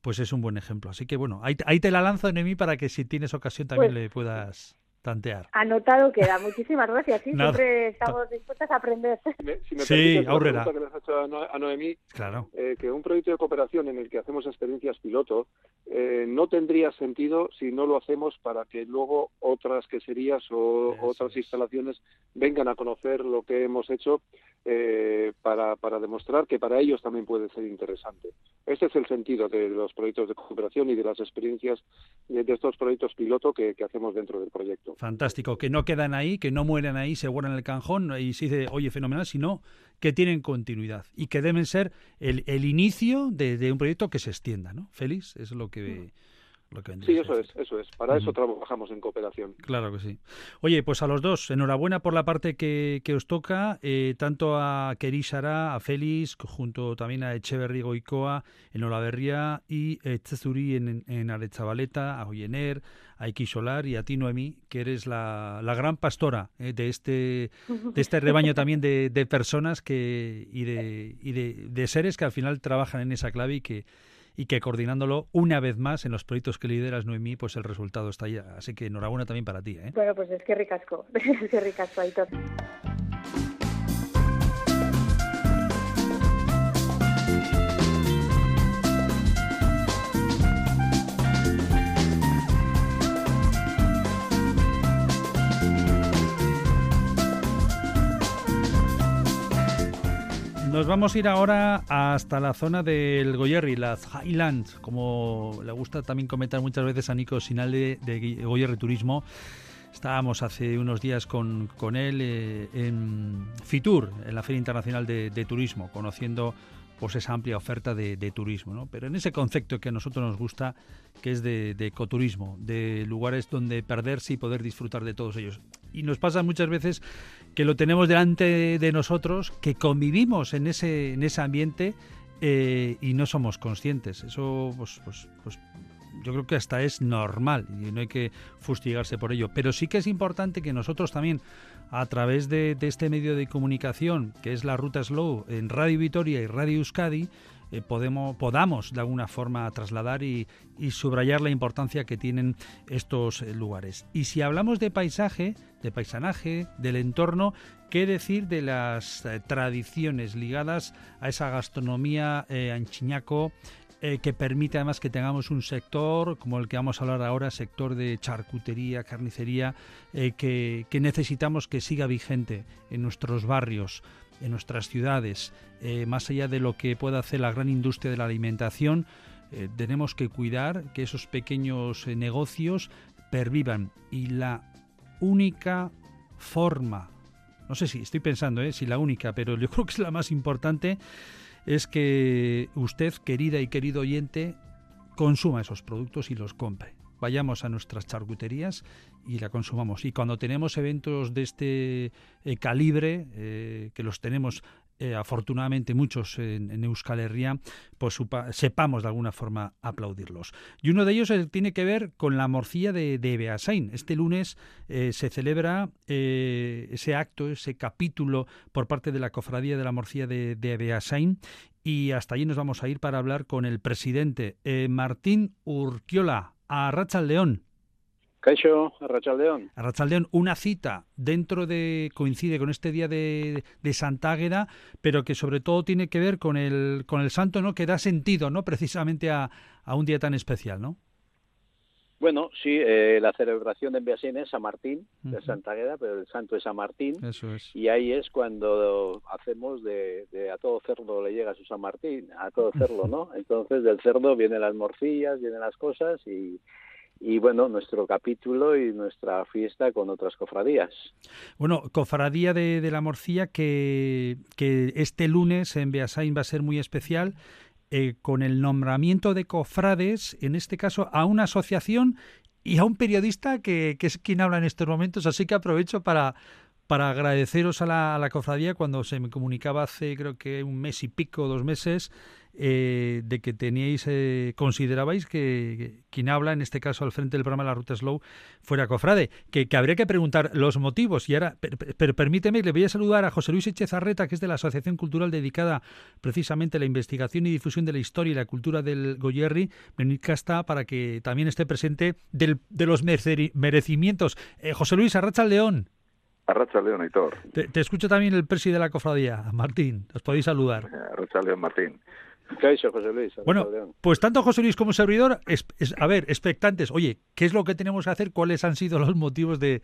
pues es un buen ejemplo. Así que bueno, ahí, ahí te la lanzo, Noemí, para que si tienes ocasión también pues le puedas tantear. Anotado queda. Muchísimas gracias. Sí, (laughs) siempre estamos dispuestas a aprender. (laughs) Si me, sí, Aurrera. que les hecho a Noemí, claro. Eh, que un proyecto de cooperación en el que hacemos experiencias piloto eh, no tendría sentido si no lo hacemos para que luego otras queserías o otras instalaciones vengan a conocer lo que hemos hecho eh, para, para demostrar que para ellos también puede ser interesante. Este es el sentido de los proyectos de cooperación y de las experiencias de, estos proyectos piloto que, hacemos dentro del proyecto. Fantástico, que no quedan ahí, que no mueren ahí, se guardan en el canjón y se dice, oye, fenomenal, sino que tienen continuidad y que deben ser el, el inicio de, un proyecto que se extienda, ¿no? Félix, es lo que... Sí, eso es, eso es. Para eso trabajamos en cooperación. Claro que sí. Oye, pues a los dos, enhorabuena por la parte que, que os toca, eh, tanto a Kerisara, a Félix, junto también a Echeverri Goicoa en Olaverría y Echezuri en, en Arechavaleta, a Oyener, a Iki Solar y a ti, Noemí, que eres la, la gran pastora eh, de, este, de este rebaño también de, de personas que, y, de, y de, de seres que al final trabajan en esa clave y que y que coordinándolo una vez más en los proyectos que lideras, Noemí, pues el resultado está ahí. Así que enhorabuena también para ti. ¿eh? Bueno, pues es que ricasco, (laughs) es que ricasco, Aitor. Nos vamos a ir ahora hasta la zona del Goyerri, las Highlands, como le gusta también comentar muchas veces a Nico Sinalde de Goyerri Turismo. Estábamos hace unos días con, con él eh, en Fitur, en la Feria Internacional de, Turismo, conociendo pues esa amplia oferta de, turismo, ¿no? Pero en ese concepto que a nosotros nos gusta, que es de, de, ecoturismo, de lugares donde perderse y poder disfrutar de todos ellos. Y nos pasa muchas veces que lo tenemos delante de nosotros, que convivimos en ese, en ese ambiente eh, y no somos conscientes. Eso, pues, pues, pues yo creo que hasta es normal y no hay que fustigarse por ello. Pero sí que es importante que nosotros también, a través de, este medio de comunicación, que es la Ruta Slow, en Radio Vitoria y Radio Euskadi, eh, podemos, podamos de alguna forma trasladar y, subrayar la importancia que tienen estos eh, lugares. Y si hablamos de paisaje, de paisanaje, del entorno, ¿qué decir de las eh, tradiciones ligadas a esa gastronomía anchiñaco? que permite además que tengamos un sector como el que vamos a hablar ahora, sector de charcutería, carnicería, que, que necesitamos que siga vigente en nuestros barrios en nuestras ciudades, eh, más allá de lo que pueda hacer la gran industria de la alimentación, eh, tenemos que cuidar que esos pequeños eh, negocios pervivan. Y la única forma, no sé si estoy pensando, si la única, pero yo (laughs) creo que es la más importante, es que usted, querida y querido oyente, consuma esos productos y los compre vayamos a nuestras charcuterías y la consumamos. Y cuando tenemos eventos de este eh, calibre, eh, que los tenemos eh, afortunadamente muchos en, Euskal Herria, pues sepamos de alguna forma aplaudirlos. Y uno de ellos tiene que ver con la morcilla de, de Beasain. Este lunes se celebra ese acto, ese capítulo por parte de la Cofradía de la Morcilla de, de Beasain y hasta allí nos vamos a ir para hablar con el presidente Martín Urquiola a Rachaldeón. Caixo, a Rachaldeón. A Rachaldeón, una cita dentro de, coincide con este día de, de Santa Águeda, pero que sobre todo tiene que ver con el, con el santo, ¿no? Que da sentido, ¿no? Precisamente a, a un día tan especial, ¿no? Bueno, sí, eh, la celebración de Enviasín es San Martín, de Santa Águeda, pero el santo es San Martín. Eso es. Y ahí es cuando hacemos de, de, a todo cerdo le llega su San Martín, a todo cerdo, ¿no? (laughs) Entonces del cerdo vienen las morcillas, vienen las cosas y, y bueno, nuestro capítulo y nuestra fiesta con otras cofradías. Bueno, cofradía de, de la morcilla que, que este lunes en Beasain va a ser muy especial eh, con el nombramiento de cofrades, en este caso a una asociación y a un periodista que, que es quien habla en estos momentos. Así que aprovecho para, para agradeceros a la, cofradía cuando se me comunicaba hace creo que un mes y pico, dos meses, eh, de que teníais, eh, considerabais que, quien habla, en este caso al frente del programa La Ruta Slow, fuera cofrade, que, habría que preguntar los motivos. Y ahora, pero, permíteme, le voy a saludar a José Luis Echezarreta, que es de la Asociación Cultural dedicada precisamente a la investigación y difusión de la historia y la cultura del Goyerri, Benicasta, para que también esté presente del, de los merecimientos. Eh, José Luis, Arracha León. Arracha León, Aitor. Te, te escucho también el presi de la cofradía, Martín. Os podéis saludar. Arracha León, Martín. José Luis. Bueno, pues tanto José Luis como servidor, es, a ver, expectantes. Oye, ¿qué es lo que tenemos que hacer? ¿Cuáles han sido los motivos de,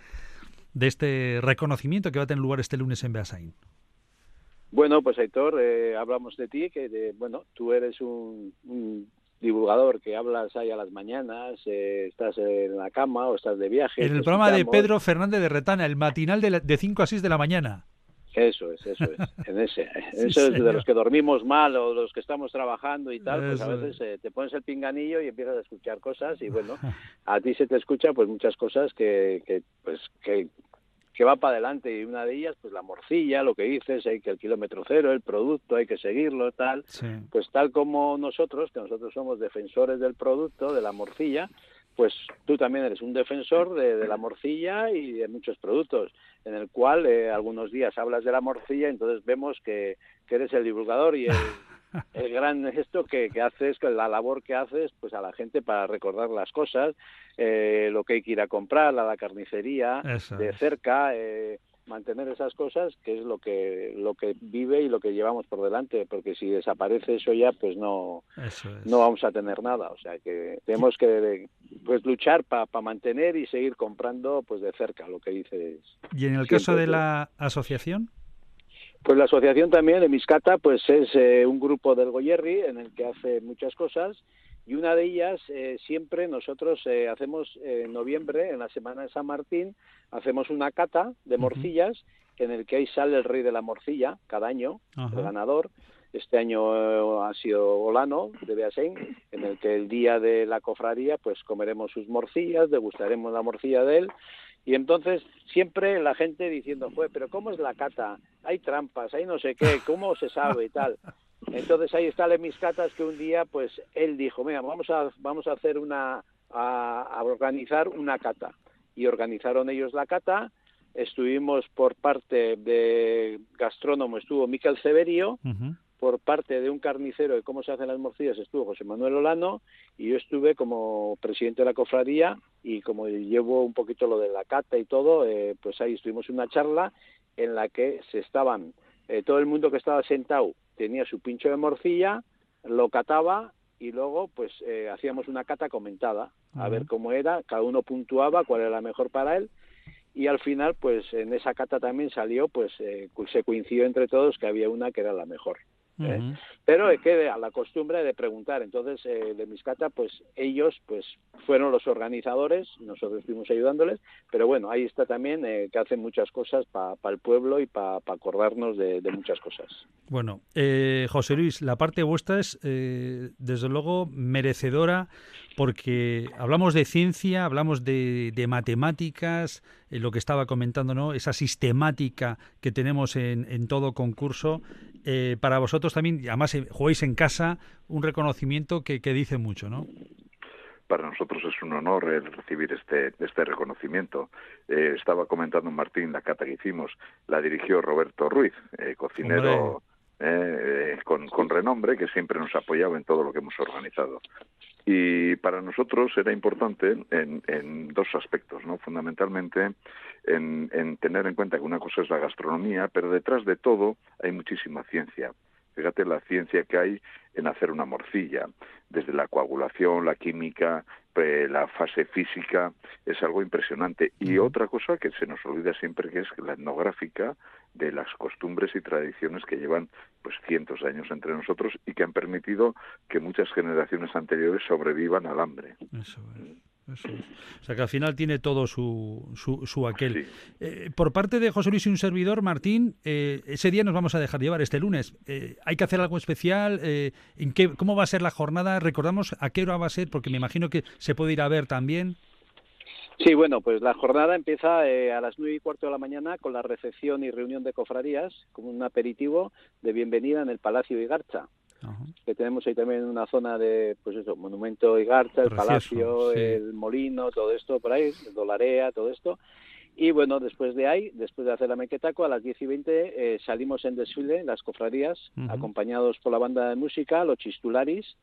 de este reconocimiento que va a tener lugar este lunes en Beasain? Bueno, pues Aitor, eh, hablamos de ti, que de, bueno, tú eres un, divulgador que hablas ahí a las mañanas, eh, estás en la cama o estás de viaje. En el programa de Pedro Fernández de Retana, el matinal de, de 5 a 6 de la mañana. Eso es, eso es, en ese. (laughs) eso es de los que dormimos mal o los que estamos trabajando y tal, pues a veces eh, te pones el pinganillo y empiezas a escuchar cosas y bueno, (laughs) a ti se te escucha pues muchas cosas que, que pues que, que va para adelante y una de ellas pues la morcilla, lo que dices, hay que el kilómetro cero, el producto, hay que seguirlo, tal. Pues tal como nosotros, que nosotros somos defensores del producto, de la morcilla, pues tú también eres un defensor de, la morcilla y de muchos productos, en el cual eh, algunos días hablas de la morcilla, entonces vemos que, eres el divulgador y el, (laughs) (laughs) gran gesto que, que haces, la labor que haces pues a la gente para recordar las cosas, eh, lo que hay que ir a comprar, a la carnicería, de cerca. Eh, mantener esas cosas que es lo que lo que vive y lo que llevamos por delante porque si desaparece eso ya pues no no vamos a tener nada o sea que tenemos que pues luchar para mantener y seguir comprando pues de cerca lo que dices. Y en el caso de la asociación pues la asociación también de Miscata pues es eh, un grupo del Goyerri en el que hace muchas cosas y una de ellas eh, siempre nosotros eh, hacemos en noviembre en la semana de San Martín hacemos una cata de morcillas en el que ahí sale el rey de la morcilla cada año el ganador. Este año eh, ha sido Olano de Beasain en el que el día de la cofradía pues comeremos sus morcillas degustaremos la morcilla de él y entonces siempre la gente diciendo, fue, pero ¿cómo es la cata? Hay trampas, hay no sé qué, ¿cómo se sabe y tal? Entonces ahí está Lemiscatas que un día pues él dijo, mira, vamos a, vamos a hacer una, a, organizar una cata. Y organizaron ellos la cata, estuvimos por parte de gastrónomo, estuvo Miquel Severio, por parte de un carnicero de cómo se hacen las morcillas estuvo José Manuel Olano y yo estuve como presidente de la cofradía y como llevo un poquito lo de la cata y todo, eh, pues ahí estuvimos en una charla en la que se estaban, eh, todo el mundo que estaba sentado tenía su pincho de morcilla, lo cataba y luego pues eh, hacíamos una cata comentada a ver cómo era, cada uno puntuaba cuál era la mejor para él y al final pues en esa cata también salió pues se coincidió entre todos que había una que era la mejor. ¿Eh? Pero quede a la costumbre de preguntar. Entonces, eh, de Miscata, pues ellos pues fueron los organizadores, nosotros estuvimos ayudándoles, pero bueno, ahí está también eh, que hacen muchas cosas para el pueblo y para acordarnos de, muchas cosas. Bueno, eh, José Luis, la parte vuestra es, desde luego, merecedora porque hablamos de ciencia, hablamos de, matemáticas, lo que estaba comentando, ¿no? Esa sistemática que tenemos en, en todo concurso eh, para vosotros también, además eh, jugáis en casa, un reconocimiento que, dice mucho, ¿no? para nosotros es un honor el recibir este, este reconocimiento. Eh, estaba comentando Martín, la cata que hicimos, la dirigió Roberto Ruiz, cocinero con, con, renombre, que siempre nos ha apoyado en todo lo que hemos organizado. Y para nosotros era importante en, en dos aspectos, ¿no? Fundamentalmente en, en tener en cuenta que una cosa es la gastronomía, pero detrás de todo hay muchísima ciencia. Fíjate la ciencia que hay en hacer una morcilla, desde la coagulación, la química, la fase física, es algo impresionante. Y otra cosa que se nos olvida siempre que es la etnográfica de las costumbres y tradiciones que llevan pues cientos de años entre nosotros y que han permitido que muchas generaciones anteriores sobrevivan al hambre. Eso o sea que al final tiene todo su, su, aquel. Eh, por parte de José Luis y un servidor, Martín, eh, ese día nos vamos a dejar llevar este lunes. Eh, ¿Hay que hacer algo especial? ¿en qué, ¿Cómo va a ser la jornada? Recordamos a qué hora va a ser, porque me imagino que se puede ir a ver también. Sí, bueno, pues la jornada empieza a las nueve y cuarto de la mañana con la recepción y reunión de cofradías, como un aperitivo de bienvenida en el Palacio Igarcha que tenemos ahí también una zona de, pues eso, Monumento Igarza, el Palacio, el Molino, todo esto por ahí, Dolarea, todo esto. Y bueno, después de ahí, después de hacer la mequetaco, a las 10 y 20 eh, salimos en desfile, las cofradías, acompañados por la banda de música, los chistularis,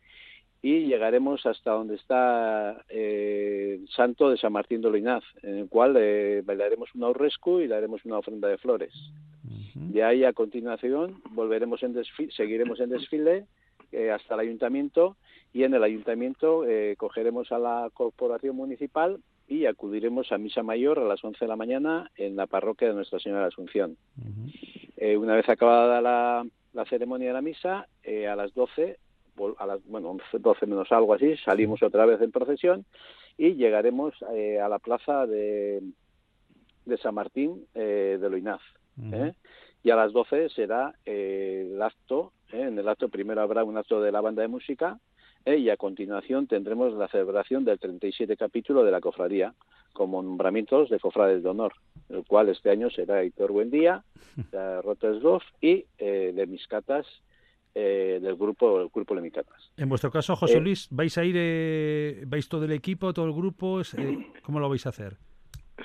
y llegaremos hasta donde está eh, el santo de San Martín de Loinaz, en el cual eh, bailaremos un aurrescu y daremos una ofrenda de flores. De ahí a continuación volveremos en desfile, seguiremos en desfile eh, hasta el ayuntamiento y en el ayuntamiento eh, cogeremos a la corporación municipal y acudiremos a misa mayor a las 11 de la mañana en la parroquia de Nuestra Señora de Asunción. Una vez acabada la, ceremonia de la misa, a las 12, a las, bueno, 12 menos algo así, salimos otra vez en procesión y llegaremos a la plaza de, de San Martín de Loinaz y a las 12 será eh, el acto. ¿eh? En el acto primero habrá un acto de la banda de música ¿eh? y a continuación tendremos la celebración del 37 capítulo de la cofradía como nombramientos de cofrades de honor, el cual este año será Héctor Buendía, (laughs) Rotesdorf y de Miscatas del grupo el grupo Lemicatas. En vuestro caso, José Luis, ¿vais a ir, vais todo el equipo, todo el grupo? ¿Cómo lo vais a hacer?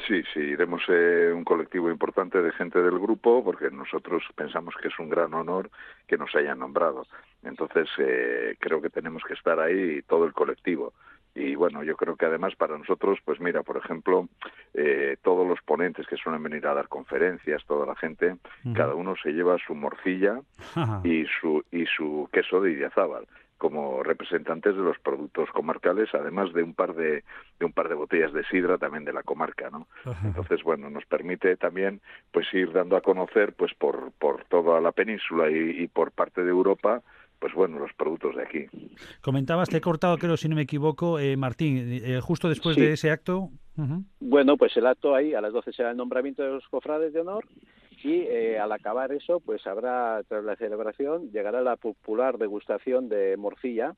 Sí, sí, iremos eh, un colectivo importante de gente del grupo porque nosotros pensamos que es un gran honor que nos hayan nombrado. Entonces, eh, creo que tenemos que estar ahí todo el colectivo. Y bueno, yo creo que además para nosotros, pues mira, por ejemplo, eh, todos los ponentes que suelen venir a dar conferencias, toda la gente, cada uno se lleva su morcilla y su, y su queso de Idiazábal como representantes de los productos comarcales, además de un par de, de un par de botellas de sidra también de la comarca, ¿no? Entonces, bueno, nos permite también pues ir dando a conocer pues por, por toda la península y, por parte de Europa pues bueno, los productos de aquí. Comentabas, te he cortado, creo, si no me equivoco, eh, Martín, eh, justo después de ese acto. Bueno, pues el acto ahí, a las 12 será el nombramiento de los cofrades de honor y eh, al acabar eso, pues habrá, tras la celebración, llegará la popular degustación de morcilla,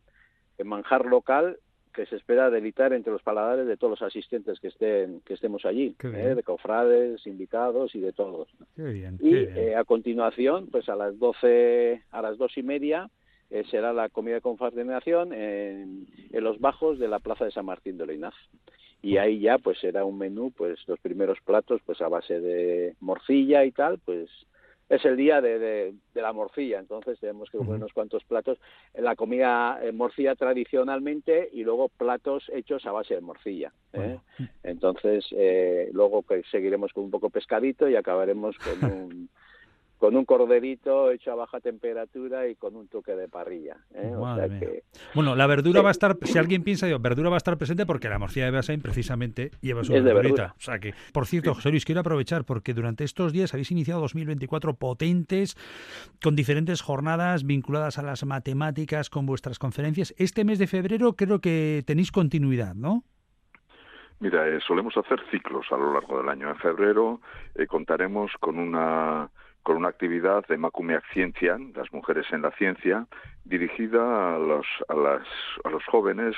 en manjar local que se espera delitar entre los paladares de todos los asistentes que estén que estemos allí, ¿eh? de cofrades, invitados y de todos. Qué bien, y Eh, a continuación, pues a las 12, a las dos y media, eh, será la comida de confraternización en, en, los bajos de la plaza de San Martín de Leinaz. Y ahí ya pues será un menú, pues los primeros platos pues a base de morcilla y tal, pues es el día de, de, la morcilla, entonces tenemos que comer unos cuantos platos. La comida eh, morcilla tradicionalmente y luego platos hechos a base de morcilla. ¿eh? Entonces, eh, luego seguiremos con un poco pescadito y acabaremos con (laughs) un con un corderito hecho a baja temperatura y con un toque de parrilla. ¿eh? bueno, la verdura va a estar, si alguien piensa, digo, verdura va a estar presente porque la morcilla de Beasain precisamente lleva su verdurita. O sea que, por cierto, José Luis, quiero aprovechar porque durante estos días habéis iniciado 2024 potentes, con diferentes jornadas vinculadas a las matemáticas, con vuestras conferencias. Este mes de febrero creo que tenéis continuidad, ¿no? Mira, eh, solemos hacer ciclos a lo largo del año. En febrero eh, contaremos con una con una actividad de Macumeac Ciencia, las mujeres en la ciencia, dirigida a los, a las, a los jóvenes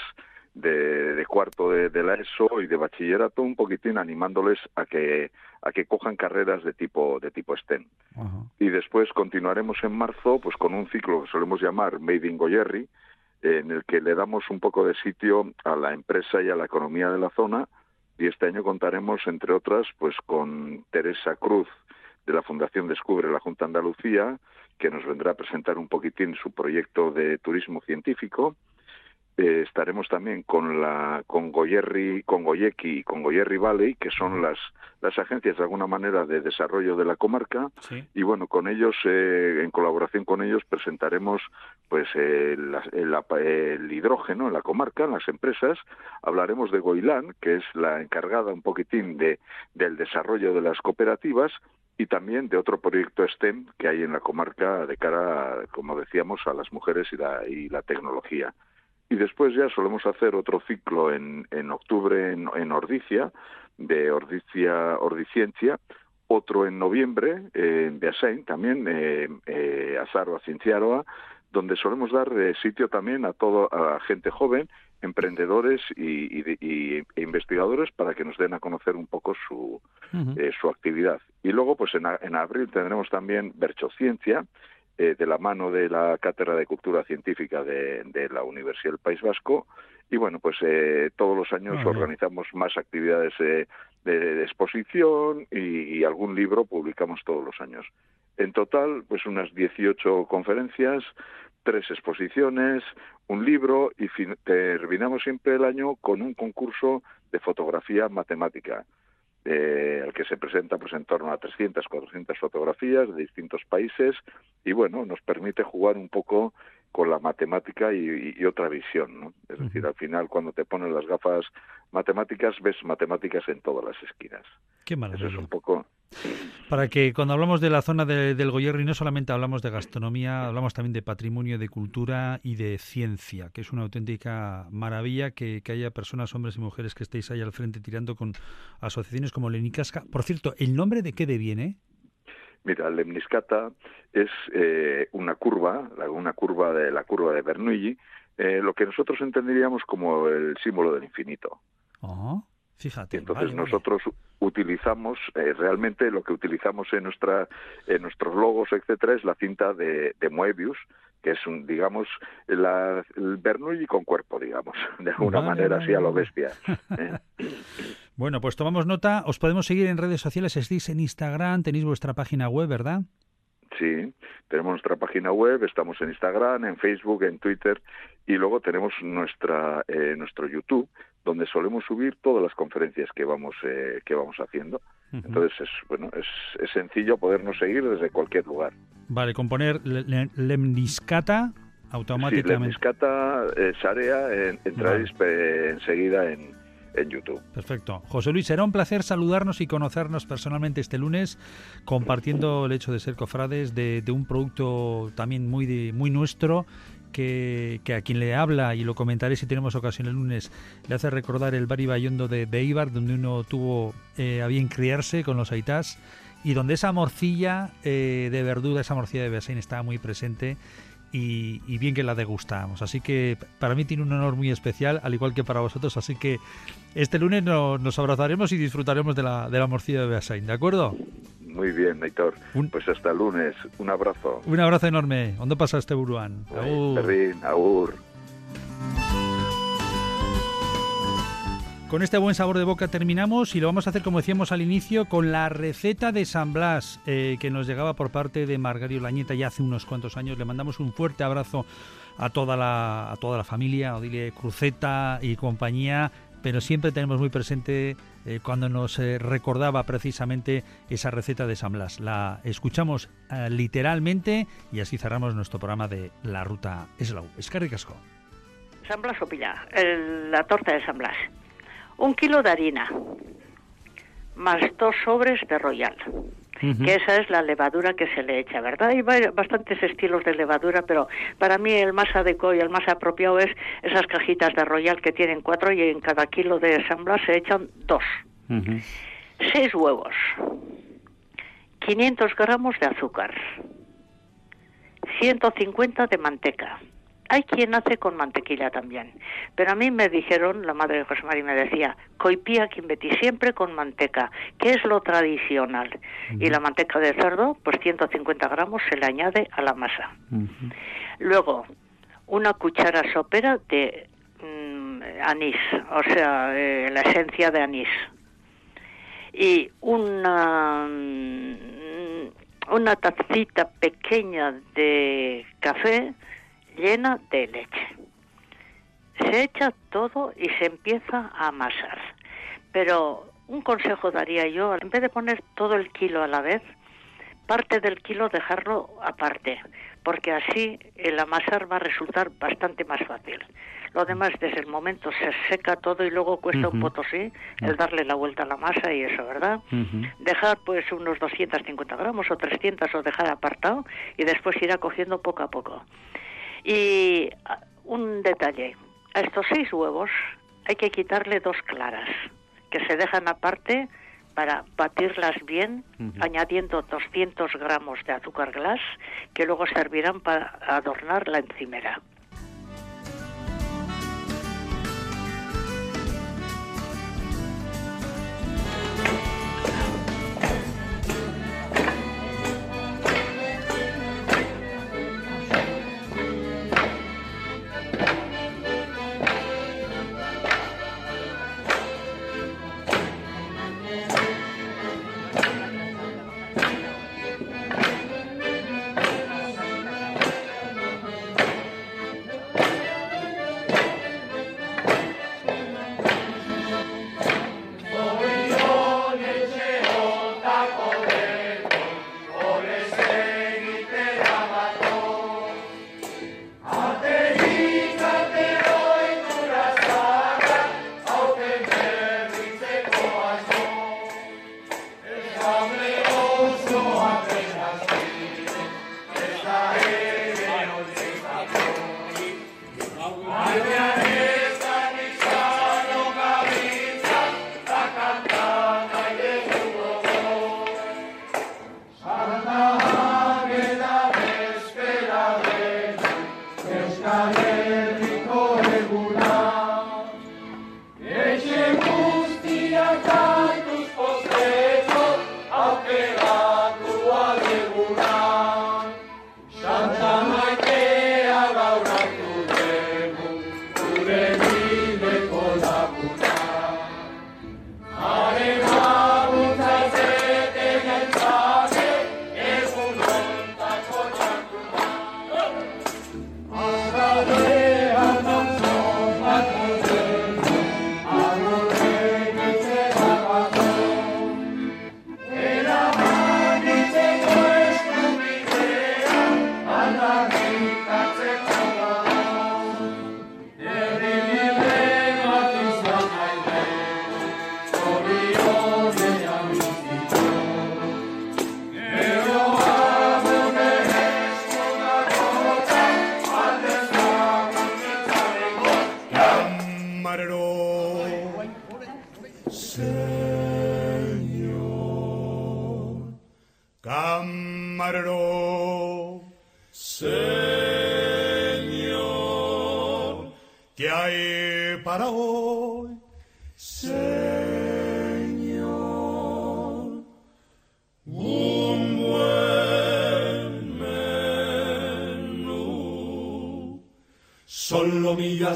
de, cuarto de, la ESO y de bachillerato, un poquitín animándoles a que, a que cojan carreras de tipo, de tipo STEM. Y después continuaremos en marzo pues con un ciclo que solemos llamar Made in Goyerri, en el que le damos un poco de sitio a la empresa y a la economía de la zona, y este año contaremos, entre otras, pues con Teresa Cruz, de la Fundación Descubre la Junta Andalucía, que nos vendrá a presentar un poquitín su proyecto de turismo científico. Eh, estaremos también con la con Goyerri, con Goyeki y con Goyerri Valley, que son las las agencias de alguna manera de desarrollo de la comarca. Y bueno, con ellos, eh, en colaboración con ellos, presentaremos pues el, el, hidrógeno en la comarca, en las empresas. Hablaremos de Goilán, que es la encargada un poquitín de del desarrollo de las cooperativas y también de otro proyecto STEM que hay en la comarca de cara, como decíamos, a las mujeres y la, y la tecnología. Y después ya solemos hacer otro ciclo en, en octubre en, en Ordicia, de Ordicia, Ordiciencia, otro en noviembre en Beasain, también eh, eh, Azaroa, Cienciaroa, donde solemos dar eh, sitio también a toda a gente joven emprendedores y, e investigadores para que nos den a conocer un poco su, eh, su actividad. Y luego, pues en, en abril tendremos también Berchociencia, eh, de la mano de la Cátedra de Cultura Científica de, de la Universidad del País Vasco. Y bueno, pues eh, todos los años organizamos más actividades de, de, exposición y, y, algún libro publicamos todos los años. En total, pues unas 18 conferencias, tres exposiciones, un libro y terminamos siempre el año con un concurso de fotografía matemática, eh, al que se presenta pues en torno a 300, 400 fotografías de distintos países y bueno, nos permite jugar un poco con la matemática y, otra visión, ¿no? Es decir, al final cuando te ponen las gafas matemáticas ves matemáticas en todas las esquinas. Qué maravilla. Eso es un poco para que cuando hablamos de la zona del Goyerri no solamente hablamos de gastronomía, hablamos también de patrimonio, de cultura y de ciencia, que es una auténtica maravilla que, haya personas, hombres y mujeres que estéis ahí al frente tirando con asociaciones como Lenicasca. Por cierto, ¿el nombre de qué deviene? Mira, Lemniscata es eh, una curva, una curva de la curva de Bernoulli, eh, lo que nosotros entenderíamos como el símbolo del infinito. Oh, fíjate. entonces nosotros utilizamos eh, realmente lo que utilizamos en nuestra en nuestros logos etcétera es la cinta de, de Moebius que es un digamos la, el Bernoulli con cuerpo digamos (laughs) de alguna manera así a lo bestia (laughs) ¿eh? bueno pues tomamos nota os podemos seguir en redes sociales estáis en Instagram tenéis vuestra página web verdad Sí, tenemos nuestra página web, estamos en Instagram, en Facebook, en Twitter y luego tenemos nuestra eh, nuestro YouTube donde solemos subir todas las conferencias que vamos eh, que vamos haciendo. Entonces es bueno es, es, sencillo podernos seguir desde cualquier lugar. Vale, con poner Lemniscata automáticamente. Sí, Lemniscata eh, Sarea entraréis enseguida en en YouTube. Perfecto. José Luis, será un placer saludarnos y conocernos personalmente este lunes, compartiendo el hecho de ser cofrades de, un producto también muy, muy nuestro. Que, a quien le habla, y lo comentaré si tenemos ocasión el lunes, le hace recordar el Bari Bayondo de Beibar, donde uno tuvo eh, a bien criarse con los aitas, y donde esa morcilla eh, de verdura, esa morcilla de Beasain estaba muy presente y, bien que la degustamos. Así que para mí tiene un honor muy especial, al igual que para vosotros. Así que este lunes nos abrazaremos y disfrutaremos de la, de la morcilla de Beasain, ¿de acuerdo? Muy bien, Naitor. Pues hasta lunes. Un abrazo. Un abrazo enorme. ¿Dónde pasaste, Buruán? Agur. agur. Con este buen sabor de boca terminamos y lo vamos a hacer como decíamos al inicio con la receta de San Blas eh, que nos llegaba por parte de Margario Lañeta ya hace unos cuantos años. Le mandamos un fuerte abrazo a toda la, a toda la familia, Odile Cruceta y compañía, pero siempre tenemos muy presente eh, cuando nos eh, recordaba precisamente esa receta de San Blas. La escuchamos literalmente y así cerramos nuestro programa de La Ruta Eslau. Escarri Casco. San Blas o Pilla, la torta de San Blas un kilo de harina, más dos sobres de royal. Que esa es la levadura que se le echa, ¿verdad? Hay bastantes estilos de levadura, pero para mí el más adecuado y el más apropiado es esas cajitas de royal que tienen cuatro y en cada kilo de San se echan dos. Seis huevos, 500 gramos de azúcar, 150 de manteca, hay quien hace con mantequilla también, pero a mí me dijeron, la madre de José María me decía, coipía betí siempre con manteca, que es lo tradicional. Y la manteca de cerdo, pues 150 gramos se le añade a la masa. Luego, una cuchara sopera de mm, anís, o sea, eh, la esencia de anís. Y una, mm, una tacita pequeña de café, llena de leche. Se echa todo y se empieza a amasar. Pero un consejo daría yo, en vez de poner todo el kilo a la vez, parte del kilo dejarlo aparte, porque así el amasar va a resultar bastante más fácil. Lo demás, desde el momento se seca todo y luego cuesta un potosí el darle la vuelta a la masa y eso, ¿verdad? Dejar pues unos 250 gramos o 300 o dejar apartado y después irá cogiendo poco a poco. Y ah, un detalle, a estos seis huevos hay que quitarle dos claras, que se dejan aparte para batirlas bien, añadiendo 200 gramos de azúcar glass, que luego servirán para adornar la encimera.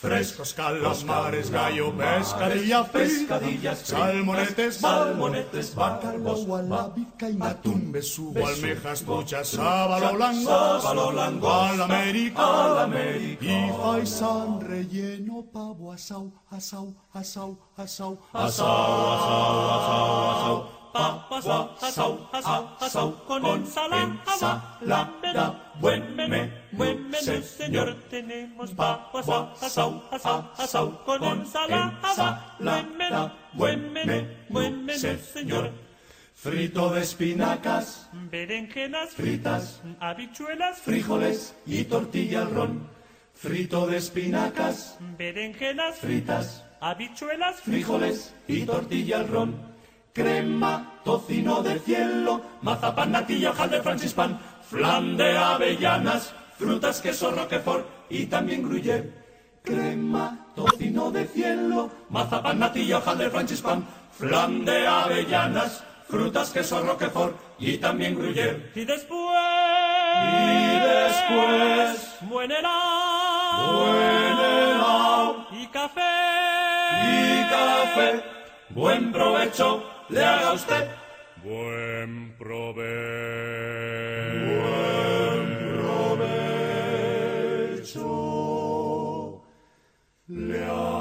Frescos calamares, gallo, pescadilla, pescadillas, salmonetes, salmonetes, bacalbos, gualabica y atún, besugo, almejas, truchas, sábalo lango, al América, y faisán relleno, pavo, asau, asau, asau, asau, asau, asau, asau, asau, asau, asau, asau, asau, con ensalada, buen menú, buen menú, señor. Tenemos papas, asau, asau, asau, con ensalada, buen menú, buen menú, buen menú, señor. Frito de espinacas, berenjenas fritas, habichuelas, frijoles y tortilla al ron. Frito de espinacas, berenjenas, fritas, habichuelas, frijoles y tortilla al ron crema, tocino de cielo, mazapán, natilla, de francispan, flan de avellanas, frutas, queso, roquefort y también gruyère. Crema, tocino de cielo, mazapán, natilla, de francispan, flan de avellanas, frutas, queso, roquefort y también gruyère. Y después... Y después... Buen helado. Buen helado. Y café. Y café. Buen provecho le haga usted. Buen provecho. Buen provecho. Le haga